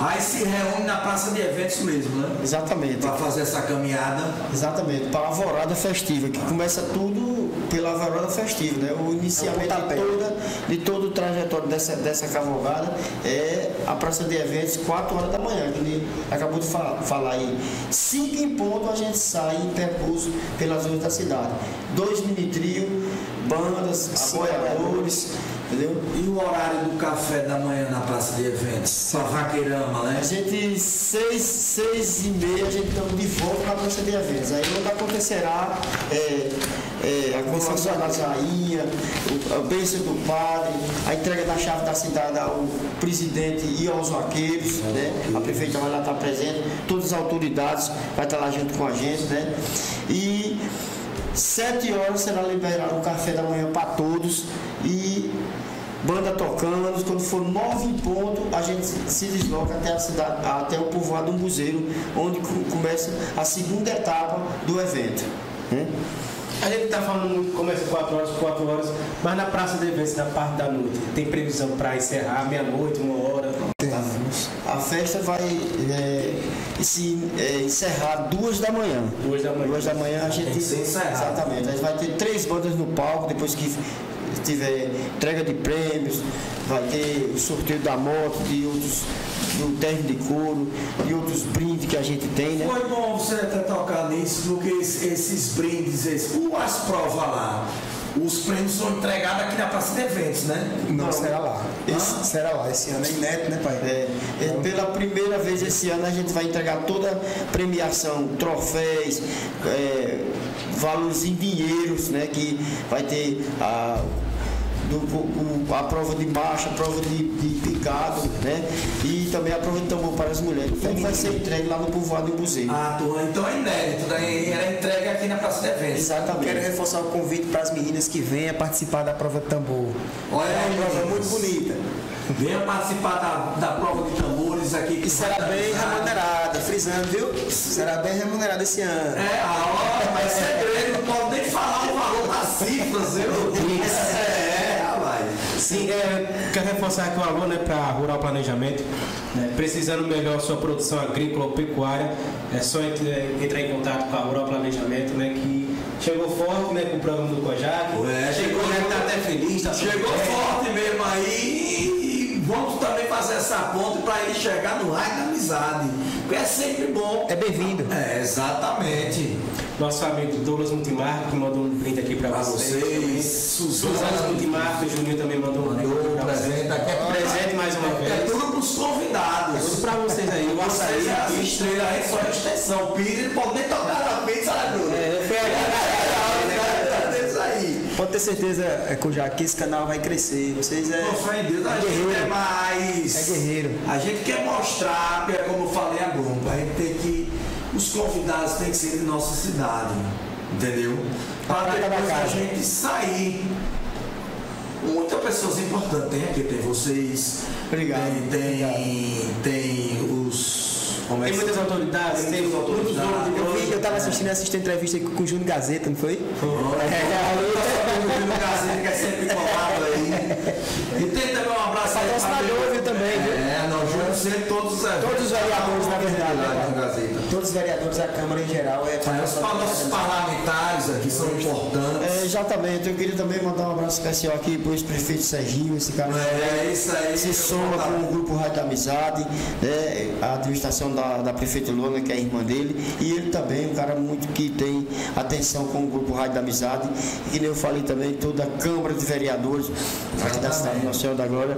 Aí se reúne na praça de eventos mesmo, né? Exatamente. Para fazer essa caminhada. Exatamente, para a alvorada festiva, que começa tudo pela alvorada festiva, né? O iniciamento É de, toda, de todo o trajetório dessa, dessa cavalgada é a praça de eventos, 4 horas da manhã, que ele acabou de fa- falar aí. 5 em ponto a gente sai em percurso pelas ruas da cidade. Dois mini trio, bandas, apoiadores, entendeu? E o horário do café da manhã na praça de eventos? Pra vaqueirama, né? A gente, seis, seis e meia, a gente estamos de volta na praça de eventos. Aí onde acontecerá é, é, a coroação da rainha, o- a bênção do padre, a entrega da chave da cidade ao presidente e aos vaqueiros, né? A prefeita vai lá estar presente, todas as autoridades vai estar lá junto com a gente, né? E Sete horas será liberado o café da manhã para todos e banda tocando. Quando for nove em ponto, a gente se desloca até a cidade, até o povoado Umbuzeiro, onde co- começa a segunda etapa do evento. né? A gente tá falando muito, começa 4 horas, 4 horas, mas na praça de eventos, na parte da noite, tem previsão para encerrar meia-noite, uma hora? A festa vai é, se, é, encerrar duas da manhã. Duas da manhã. Duas da manhã a gente. Tem que ser encerrado. Exatamente. A gente vai ter três bandas no palco, depois que tiver entrega de prêmios, vai ter o sorteio da moto, de outros, do terno de couro, e outros brindes que a gente tem, né? Foi bom você até tocar nisso, porque es- esses brindes, esses, as provas lá, os prêmios são entregados aqui na Praça de Eventos, né? Não, será lá. Esse, será lá. Esse ano é inédito, né, pai? É, é, pela primeira vez esse ano a gente vai entregar toda a premiação, troféus, é, valores em dinheiros, né? Que vai ter a, do- o- a prova de marcha, a prova de, de picado, né? E também a prova de tambor para as mulheres. Tudo vai ser entregue lá no povoado do Buzeiro. Ah, tô, então é inédito, né? Era entregue aqui na Praça de Eventos. Exatamente. Quero reforçar o convite para as meninas que venham participar da prova de tambor. Olha é uma prova muito bonita. Venha participar da, da prova de tambores aqui. que E será bem dar- remunerada, frisando, viu? Será bem remunerada esse ano. É, a hora, mas segredo, não pode nem falar o valor das cifras, viu? Sim, é, quero reforçar aqui o aluno né, para Rural Planejamento. né, precisando melhor sua produção agrícola ou pecuária, é só ent- é, entrar em contato com a Rural Planejamento, né, que chegou forte né, com o programa do Kojak. É, chegou, né, tá até feliz, tá Chegou bem. forte mesmo aí e vamos também fazer essa ponte para ele chegar no raio da amizade. Porque é sempre bom. É bem-vindo. É, exatamente. Nosso amigo Douglas Multimarca, que mandou um brinde aqui para vocês. vocês, Suzana Suzana Multimarca, o Juninho também mandou um brinde mandou para vocês. presente aqui. É Presente mais uma É vez. tudo para os convidados. Tudo para vocês aí. É as que estrelas aí, só a extensão. Pires pode nem tocar na pizza, né, Bruno? É, É. Pode ter certeza, é, que esse canal vai crescer. Vocês é, fé em Deus, a é gente é guerreiro. mais. É guerreiro. A gente quer mostrar, é como eu falei a Globo, a gente tem que. Os convidados têm que ser de nossa cidade, entendeu? Para depois a gente sair. Muitas pessoas importantes tem aqui, tem vocês. Obrigado, Tem, tem, tem os. Como é Tem muitas autoridades, tem muitas donos de autoridades. Eu, vi, eu tava assistindo essa entrevista com o Júnior Gazeta, não foi? O Gazeta que é sempre colado aí. E tem também um abraço aí. Patrocinador, viu, também, viu? É, nós juntos sempre todos os. Todos os vereadores, na verdade, né, do pai? Gazeta. Todos os vereadores da Câmara em geral é É, os pa- nossos parlamentares aqui são importantes. É, exatamente, eu queria também mandar um abraço especial aqui para o ex-prefeito Serginho, esse cara É, isso aí. se soma com o grupo Rádio da Amizade, né, a administração da, da prefeita Luana, que é a irmã dele, e ele também, um cara muito que tem atenção com o grupo Rádio da Amizade, e que nem eu falei também, toda a Câmara de Vereadores aqui da cidade de Nossa Senhora da Glória,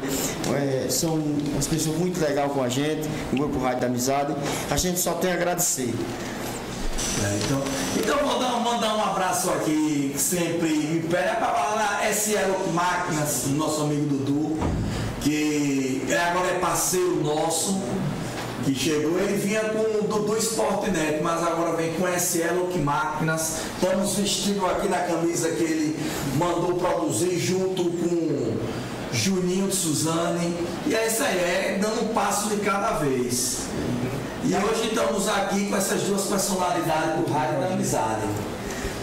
é, são umas pessoas muito legais com a gente, o grupo Rádio da Amizade, a gente só tem a agradecer. É, então, então vou dar, mandar um abraço aqui, que sempre me pede para falar SL Máquinas, do nosso amigo Dudu, que é, agora é parceiro nosso, que chegou, ele vinha com o Dudu Sportnet, mas agora vem com SL Máquinas. Estamos vestindo aqui na camisa que ele mandou produzir junto com Juninho de Suzane. E é isso aí, é dando um passo de cada vez. E hoje estamos aqui com essas duas personalidades do Rádio da Amizade.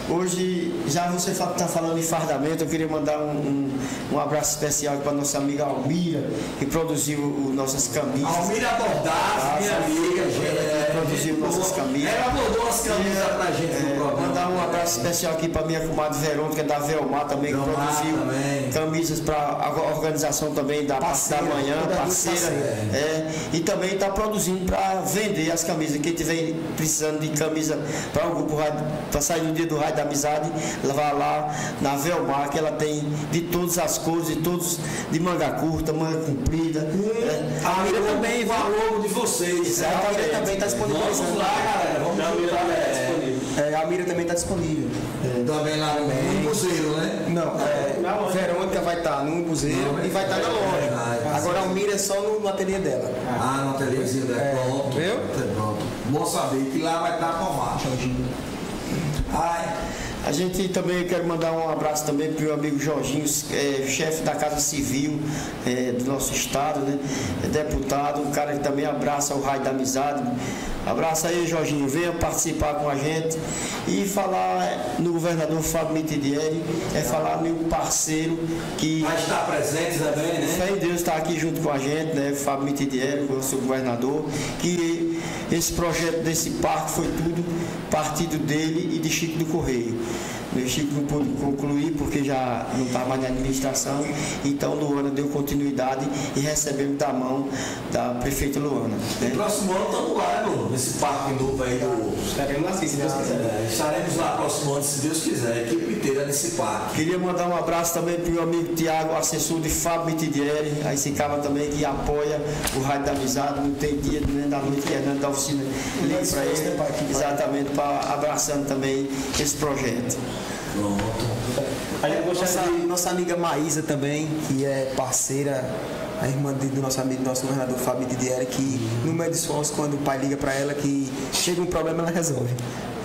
Hoje, já você está falando em fardamento, eu queria mandar um, um, um abraço especial para nossa amiga Almira, que produziu o, nossas camisas. Almira Bordaz, minha amiga, gente. É, produziu nossas camisas. Ela mandou as camisas pra gente no É, programa. Mandar um abraço especial aqui para minha comadre Verônica da Velmar também, que Velmar produziu também. camisas para a organização também da parte da Parceira, manhã, parceira. parceira. É, e também está produzindo para vender as camisas. Quem tiver precisando de camisa para o grupo para sair no dia do Raio da Amizade, vai lá na Velmar, que ela tem de todas as cores, de todos de manga curta, manga comprida. é. A Almira também, logo de vocês. Exatamente. A Mira também está disponibilizando. Vamos lá, galera. Vamos juntar, Mira é. É, a Mira também está disponível. Também lá no no Cruzeiro, né? Não, é, loja. Verônica vai estar no Buzeiro e vai estar na é loja. Agora a Mira é só no, no ateliê dela. Ah, no ateliêzinho dela. É, Pronto. viu? Pronto. Bom saber que lá vai estar com a marcha. Ai, A gente também quero mandar um abraço também para o meu amigo Jorginho, é, chefe da Casa Civil é, do nosso estado, né? É deputado, um cara que também abraça o raio da amizade. Abraça aí, Jorginho, venha participar com a gente e falar no governador Fábio Mitidieri, é falar meu parceiro que. Vai estar presente também, né? Fé em Deus está aqui junto com a gente, né? Fábio Mitidieri, o nosso governador, que esse projeto desse parque foi tudo partido dele e de Chico do Correio. O Chico não pôde concluir porque já não estava mais na administração, então Luana deu continuidade e recebemos da mão da prefeita Luana. No né? próximo ano estamos lá, né? Nesse parque novo aí do. Estaremos lá sim, se Deus quiser. É, estaremos lá próximo ano, se Deus quiser, a equipe inteira nesse parque. Queria mandar um abraço também para o meu amigo Tiago, assessor de Fábio Mitidieri, aí esse cara também que apoia o Rádio da Amizade, não tem dia nem da noite que é dentro da oficina. Liga para ele, exatamente, para abraçando também esse projeto. Pronto. Gente Nossa, nossa amiga Maísa também, que é parceira, a irmã de- do nosso amigo, nosso governador Fábio Didier, que no meio de esforço, quando o pai liga para ela que chega um problema, ela resolve.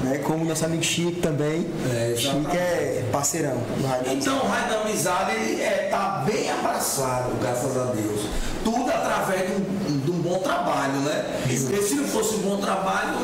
Né? Como nosso amigo Chico também. É, Chico é parceirão. Então o raio da amizade está é, tá bem abraçado, graças a Deus. Tudo através de um, de um bom trabalho, né? Porque se não fosse um bom trabalho,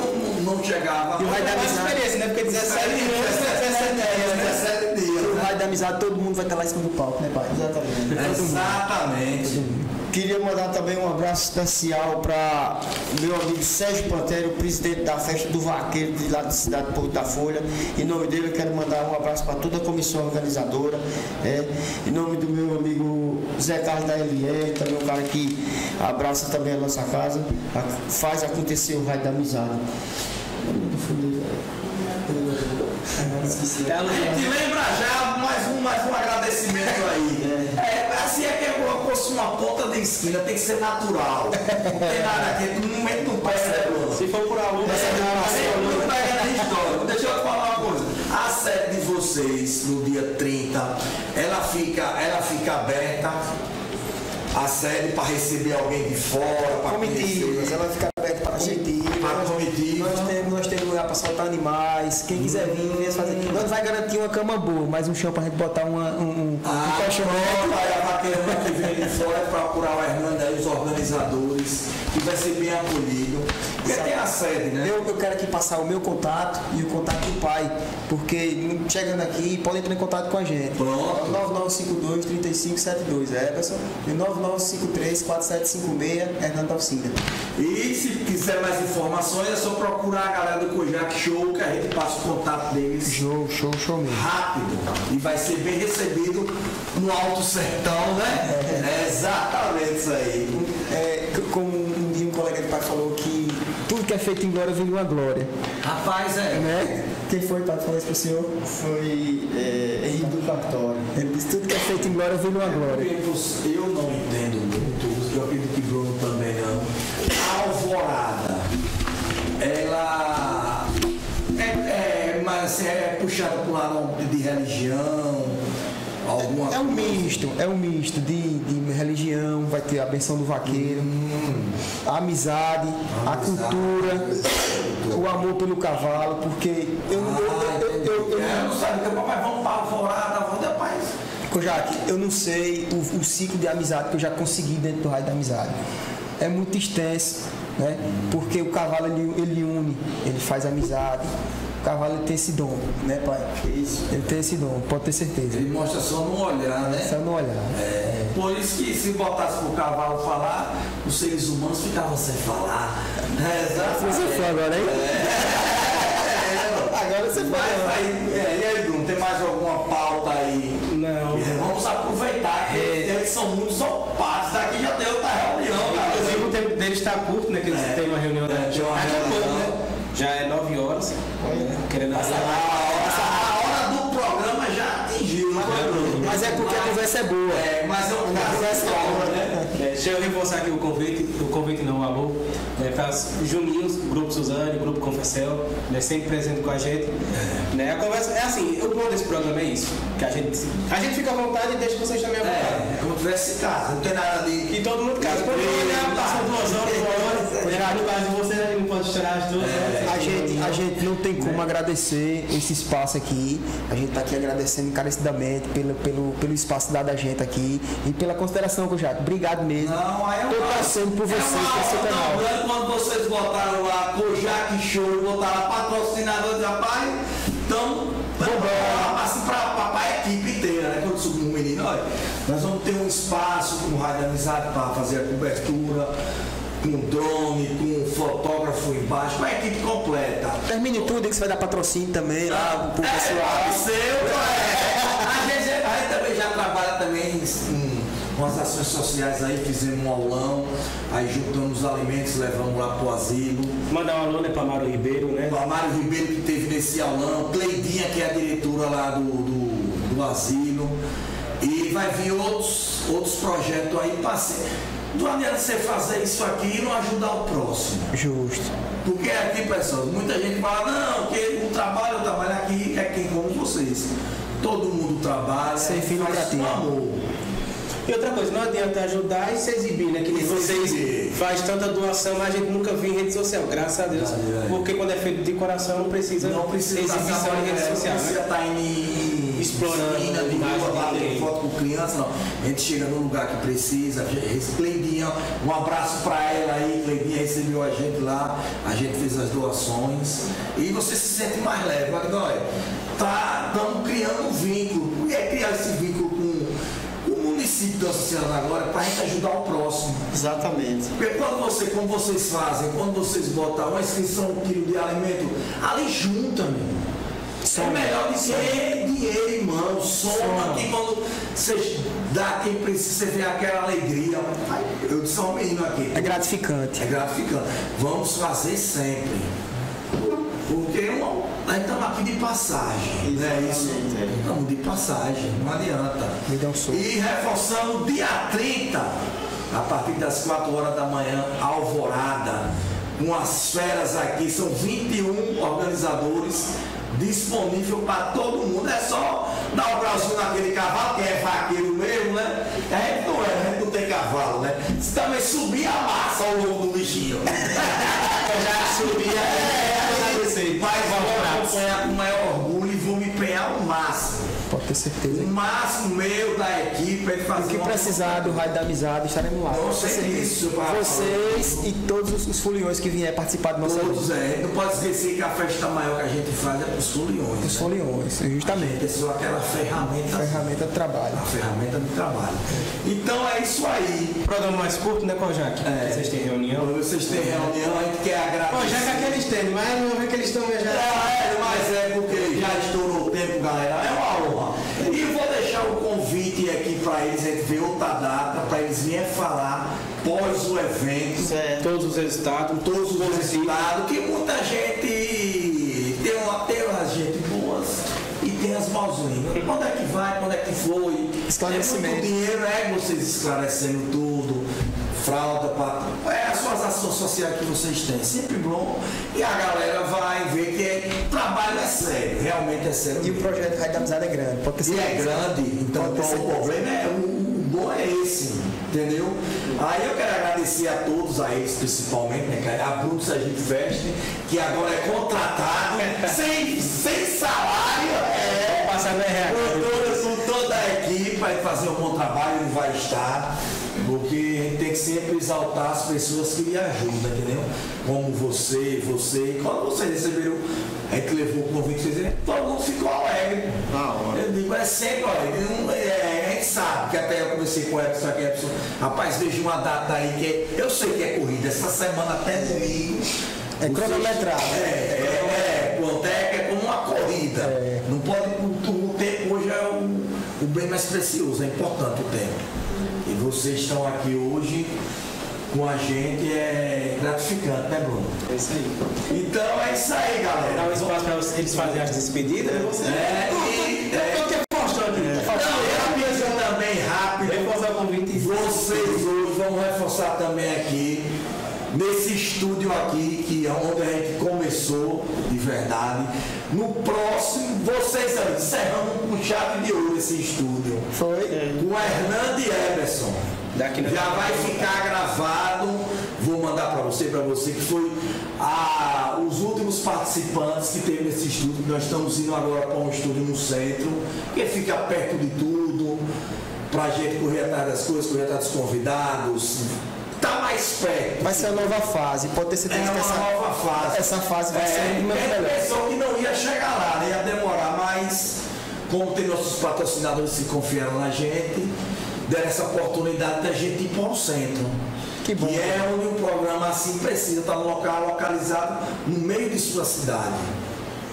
não, chegava. E o raio da amizade. né? Porque 17 anos, 17 dias, né? 17 dias, O rádio da amizade, todo mundo vai estar lá em cima do palco, né, pai? Exatamente. Exatamente. Queria mandar também um abraço especial para meu amigo Sérgio Pantero, presidente da festa do Vaqueiro de lá da cidade de Porto da Folha. Em nome dele eu quero mandar um abraço para toda a comissão organizadora. é. Em nome do meu amigo Zé Carlos da LL, também um cara que abraça também a nossa casa, faz acontecer o raio da amizade. É a Luana. E lembra já mais um, mais um agradecimento aí. É, assim é que é fosse uma ponta de esquina, tem que ser natural. Não tem nada aqui, não mete no pé, né, Bruno? Se for por aluno, essa É, gravação. não pega na história. Deixa eu te falar uma coisa. A sede de vocês, no dia 30, ela fica, ela fica aberta. A sede para receber alguém de fora, para Comitivas, ela vai ficar aberta para comitivas. Para comitiva. Nós temos, nós temos lugar para soltar animais. Quem quiser vir, venha fazer. Nós vai garantir uma cama boa, mais um chão para a gente botar uma, um, um, Ah, um colchonete. Pronto, aí a vaqueirona que vem de fora é procurar o Hernando aí, os organizadores, que vai ser bem acolhido. Porque tem a sede, né? Eu, eu quero aqui passar o meu contato e o contato do pai, porque chegando aqui pode entrar em contato com a gente. Pronto. 9952-3572 Everson e 9953-4756 Hernando da Oficina. E se quiser mais informações, é só procurar a galera do Kojak Show, que a gente passa o contato deles Show, show, show mesmo. rápido. E vai ser bem recebido no Alto Sertão, né? É exatamente isso aí. É, como um dia um colega de pai falou que tudo que é feito em glória vem uma glória. Rapaz, é. Né? Quem foi pai que falou isso pro senhor? Foi é, Henrique do Cartório. Ele disse tudo que é feito em glória vem uma glória. Eu não entendo muito, eu acredito que Bruno também não. A alvorada, ela é, é, mas é puxada para um lado de religião, alguma É um misto, é um misto de, de religião, vai ter a benção do vaqueiro, a amizade, a Amizade. cultura, o amor pelo cavalo, porque eu não. eu- Ah, eu- eu- eu- eu- é, não sabe o que, mas vamos para a alvorada, vamos depois. Kojak, eu não sei o, o ciclo de amizade que eu já consegui dentro do raio da amizade. É muito extenso, né? Porque o cavalo ele, ele une, ele faz amizade. O cavalo ele tem esse dom, né, pai? Isso. Ele tem esse dom, pode ter certeza. Ele mostra só no olhar, né? Só não olhar. É, por isso que se botasse pro cavalo falar, os seres humanos ficavam sem falar. É, exatamente. Você foi agora, hein? Agora você foi. aí, é, e aí, Bruno, tem mais alguma pauta aí? Não. É, Vamos aproveitar que eles são muito ocupados. Daqui já deu outra reunião, cara. Inclusive o tempo deles está curto, né? Que eles É. têm uma reunião É, da uma Daqui a pouco, reunião. Né? Já é 9 horas. né? Querendo A hora, a hora do programa já atingiu, né? Mas é porque a conversa é boa. É, mas é um caso calma, né? É, deixa eu reforçar aqui o convite, o convite não, o alô, é, para os Juninhos, Grupo Suzane, Grupo Confessel, né, sempre presente com a gente. Né, a conversa é assim, o bom desse programa é isso, que a gente, a gente fica à vontade e deixa vocês também à vontade. É, é como se tivesse casa, não tem nada de. E todo mundo casa. Quando olhar, passou duas horas, uma hora, já no caso de vocês, a não duas horas. A gente, a gente não tem como agradecer esse espaço aqui. A gente está aqui agradecendo encarecidamente pelo, pelo, pelo espaço dado a gente aqui e pela consideração, Jato. Obrigado mesmo. Não, aí é Tô torcendo por é você, uma pelo seu canal. grande quando vocês botaram lá Kojak Show botaram lá patrocinador de rapaz, então vamos assim pra equipe inteira, né? Quando subir um menino, olha, nós vamos ter um espaço com o Rádio Amizade para fazer a cobertura, com drone, com um fotógrafo embaixo, com a equipe completa. Termine tudo, que você vai dar patrocínio também lá pro É, pessoal. pode ser, é. A gente, a gente também já trabalha também em umas ações sociais aí, fizemos um aulão, aí juntamos os alimentos, levamos lá pro asilo. Mandar um alô né, pra Mauro Ribeiro, né? O Amário Ribeiro que teve nesse aulão, Cleidinha que é a diretora lá do, do, do asilo. E vai vir outros, outros projetos aí para ser. Não adianta você fazer isso aqui e não ajudar o próximo. Justo. Porque aqui, pessoal, muita gente fala, não, que o trabalho, o trabalho aqui é quem como vocês. Todo mundo trabalha, Sem fim faz com amor. E outra coisa, não adianta ajudar e se exibir, né? Que nem vocês exibir. faz tanta doação, mas a gente nunca viu em rede social, graças a Deus. Verdade, é. Porque quando é feito de coração não precisa, Não precisa exibição em rede social. Não precisa Né? estar em Explorando esquina de rua, batendo foto com criança, não. A gente chega no lugar que precisa, Cleidinha, um abraço para ela aí, Cleidinha recebeu a gente lá, a gente fez as doações e você se sente mais leve. Olha, olha, tá, estamos criando um vínculo. Por que criar esse vínculo com o município da Sociedade da Glória para a gente ajudar o próximo? Exatamente. Porque quando você, como vocês fazem, quando vocês botam uma inscrição, um quilo de alimento, ali junta, meu. É melhor que dinheiro em mão, soma aqui quando você dá quem precisa, você vê aquela alegria. Eu disse ao menino aqui. É gratificante. É gratificante. Vamos fazer sempre. Porque uma- nós estamos aqui de passagem. Não é isso? É. Estamos de passagem, não adianta. Me dá um soco. E reforçando dia 30, a partir das 4 horas da manhã, alvorada, com as feras aqui, são 21 organizadores disponível para todo mundo. É só dar o braço naquele cavalo, que é vaqueiro mesmo, né? A gente não é, a gente não tem cavalo, né? Se também subir a massa ao longo do bichinho. Eu já subi É, Vamos acompanhar com o maior certeza. O máximo meu da equipe é fazer O que precisar do Raio da Amizade, estaremos lá. Com certeza. Vocês e todos os, foliões que vier participar do nosso Todos, é. Não pode esquecer que a festa maior que a gente faz é para os foliões. Os né? foliões, justamente. É só aquela ferramenta, Ferramenta de trabalho. a ferramenta de trabalho. Então é isso aí. Programa mais curto, né, Kojak? É. Vocês têm reunião. Vocês têm reunião, a gente quer agradecer. Kojak é aqueles tênis, mas não é que eles estão já. É, mas é porque já estourou o tempo, galera. É uma honra. E eu vou deixar o convite aqui para eles, a data, para eles virem falar pós o evento. Certo. Todos os resultados, todos os resultados, que muita gente tem uma, tem as gente boas e tem as mauzinhas. Quando é que vai, quando é que foi? Esclarecimento. É muito dinheiro, é vocês esclarecendo tudo, fralda, pra, é as suas ações sociais que vocês têm, sempre bom. E a galera vai ver que é- o trabalho é sério, realmente é sério. E o projeto Raio da Amizade é grande. Pode ter E é grande, então ter o problema é o bom é esse, entendeu? Aí eu quero agradecer a todos, a eles principalmente, né, cara? A Bruno Sergipe Fest, que agora é contratado, sem, sem salário, é. RH. Com toda, com toda a equipe para fazer um bom trabalho, ele vai estar. Porque a gente tem que sempre exaltar as pessoas que lhe ajudam, entendeu? Como você, você. E quando vocês receberam, a gente levou o convite, todo mundo ficou alegre. Hora. Eu digo, é sempre, é, gente sabe que até eu conversei com o Epson aqui, Epson, rapaz, vejo uma data aí que é, eu sei que é corrida, essa semana até domingo. É Vocês- cronometrado. É, é, é, é que é como uma corrida. É. Não pode, o, o tempo hoje é o, o bem mais precioso, é importante o tempo. E vocês estão aqui hoje com a gente, é gratificante, né, Bruno? É isso aí. Então é isso aí, Dá galera. um espaço para eles fazerem as despedidas. né? É, e, é, reforçar também aqui, nesse estúdio aqui, que é onde a gente começou, de verdade. No próximo, vocês aí, encerramos com chave de ouro esse estúdio. Foi. Com Hernando Eberson. Daqui Já vai ficar gravado, vou mandar para você, para você, que foi a, os últimos participantes que teve nesse estúdio. Nós estamos indo agora para um estúdio no centro, que fica perto de tudo, para a gente correr atrás das coisas, correr atrás dos convidados. Tá mais perto. Vai ser a nova fase, pode ter certeza É que essa, nova fase. essa fase vai É, ser muito a melhor. pessoa que não ia chegar lá, né? ia demorar, mas como tem nossos patrocinadores que confiaram na gente, deram essa oportunidade da gente ir para o centro. Que bom. E é onde um programa assim precisa estar no local localizado no meio de sua cidade.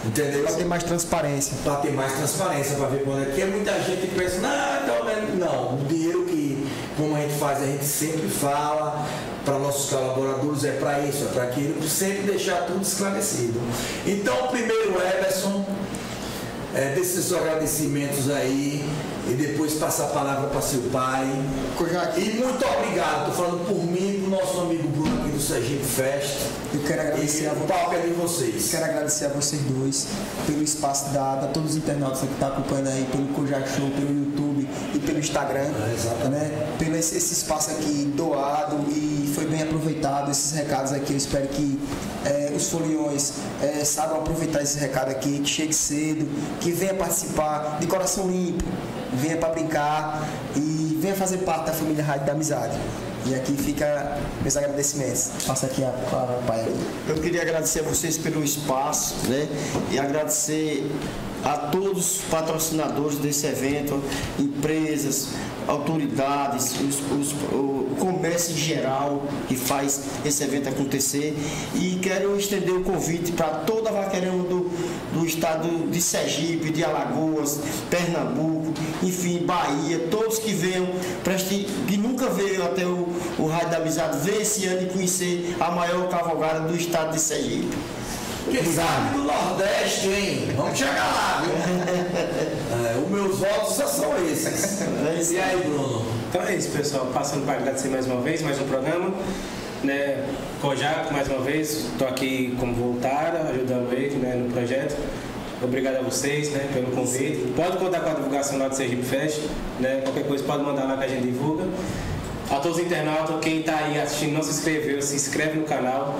Entendeu? Para ter mais transparência. para ter mais transparência, para ver quando é. Porque muita gente pensa, não, então, não, o dinheiro que, como a gente faz, a gente sempre fala para nossos colaboradores, é para isso, é para aquilo, sempre deixar tudo esclarecido. Então, primeiro, Everson, é, desses agradecimentos aí, e depois passa a palavra para seu pai. E muito obrigado, estou falando por mim e pro nosso amigo Bruno aqui do Sergipe Fest. eu quero agradecer E a o você. palco é de vocês. Quero agradecer a vocês dois pelo espaço dado, a todos os internautas que estão acompanhando aí pelo Kojak Show, pelo YouTube pelo Instagram. É, né? Pelo esse, esse espaço aqui doado e foi bem aproveitado esses recados aqui. Eu espero que eh, os foliões eh, saibam aproveitar esse recado aqui, que chegue cedo, que venha participar de coração limpo, venha para brincar e venha fazer parte da família Rádio da Amizade. E aqui fica meus agradecimentos. Passa aqui a palavra pai. Eu queria agradecer a vocês pelo espaço, né? E agradecer a todos os patrocinadores desse evento, empresas, autoridades, os- os- o comércio em geral que faz esse evento acontecer. E quero estender o convite para toda a vaqueirama do, do estado de Sergipe, de Alagoas, Pernambuco, enfim, Bahia, todos que venham, preste, que nunca veio até o, o Rádio da Amizade, ver esse ano e conhecer a maior cavalgada do estado de Sergipe. Quem sabe do Nordeste, hein? Vamos chegar lá, viu? É, os meus votos só são esses. E aí, Bruno? Então é isso, pessoal. Passando para agradecer mais uma vez, mais um programa. Né? Kojak, mais uma vez, estou aqui como voluntário, ajudando ele né, no projeto. Obrigado a vocês né, pelo convite. Pode contar com a divulgação lá do Sergipe Fest. Né? Qualquer coisa pode mandar lá que a gente divulga. A todos os internautas, quem está aí assistindo não se inscreveu, se inscreve no canal.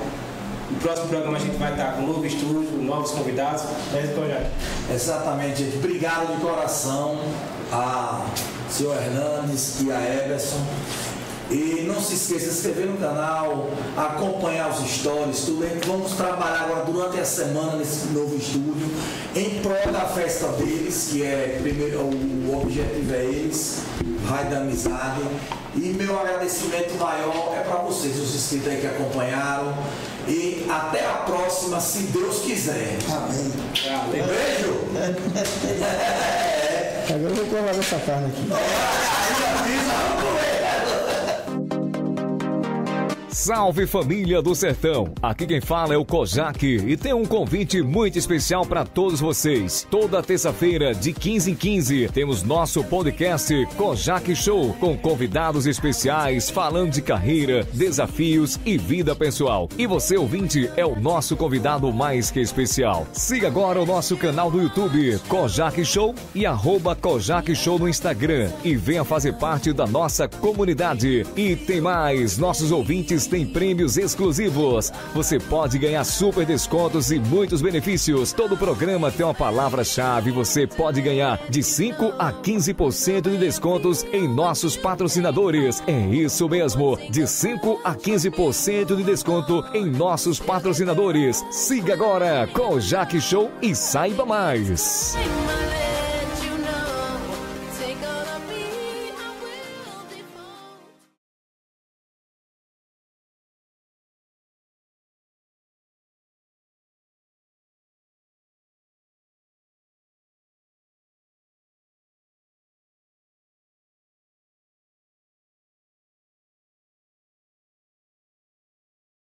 No próximo programa a gente vai estar com novo estúdio, novos convidados. É isso, Kojak. Exatamente, gente. Obrigado de coração a senhor Hernandes e a Everson. E não se esqueça de se inscrever no canal, acompanhar os stories, tudo. hein? Vamos trabalhar agora durante a semana nesse novo estúdio, em prol da festa deles, que é primeiro, o objetivo é eles, Raio da Amizade. E meu agradecimento maior é para vocês, os inscritos aí que acompanharam. E até a próxima, se Deus quiser. Amém. Um beijo! Agora eu vou colar essa carne aqui. Salve família do Sertão! Aqui quem fala é o Kojak e tem um convite muito especial para todos vocês. Toda terça-feira, de 15 em 15, temos nosso podcast Kojak Show, com convidados especiais falando de carreira, desafios e vida pessoal. E você, ouvinte, é o nosso convidado mais que especial. Siga agora o nosso canal do YouTube, Kojak Show e arroba Kojak Show no Instagram e venha fazer parte da nossa comunidade. E tem mais, nossos ouvintes têm prêmios exclusivos. Você pode ganhar super descontos e muitos benefícios. Todo programa tem uma palavra-chave. Você pode ganhar de 5 a 15% de descontos em nossos patrocinadores. É isso mesmo, de 5 a 15% de desconto em nossos patrocinadores. Siga agora com o Jaque Show e saiba mais.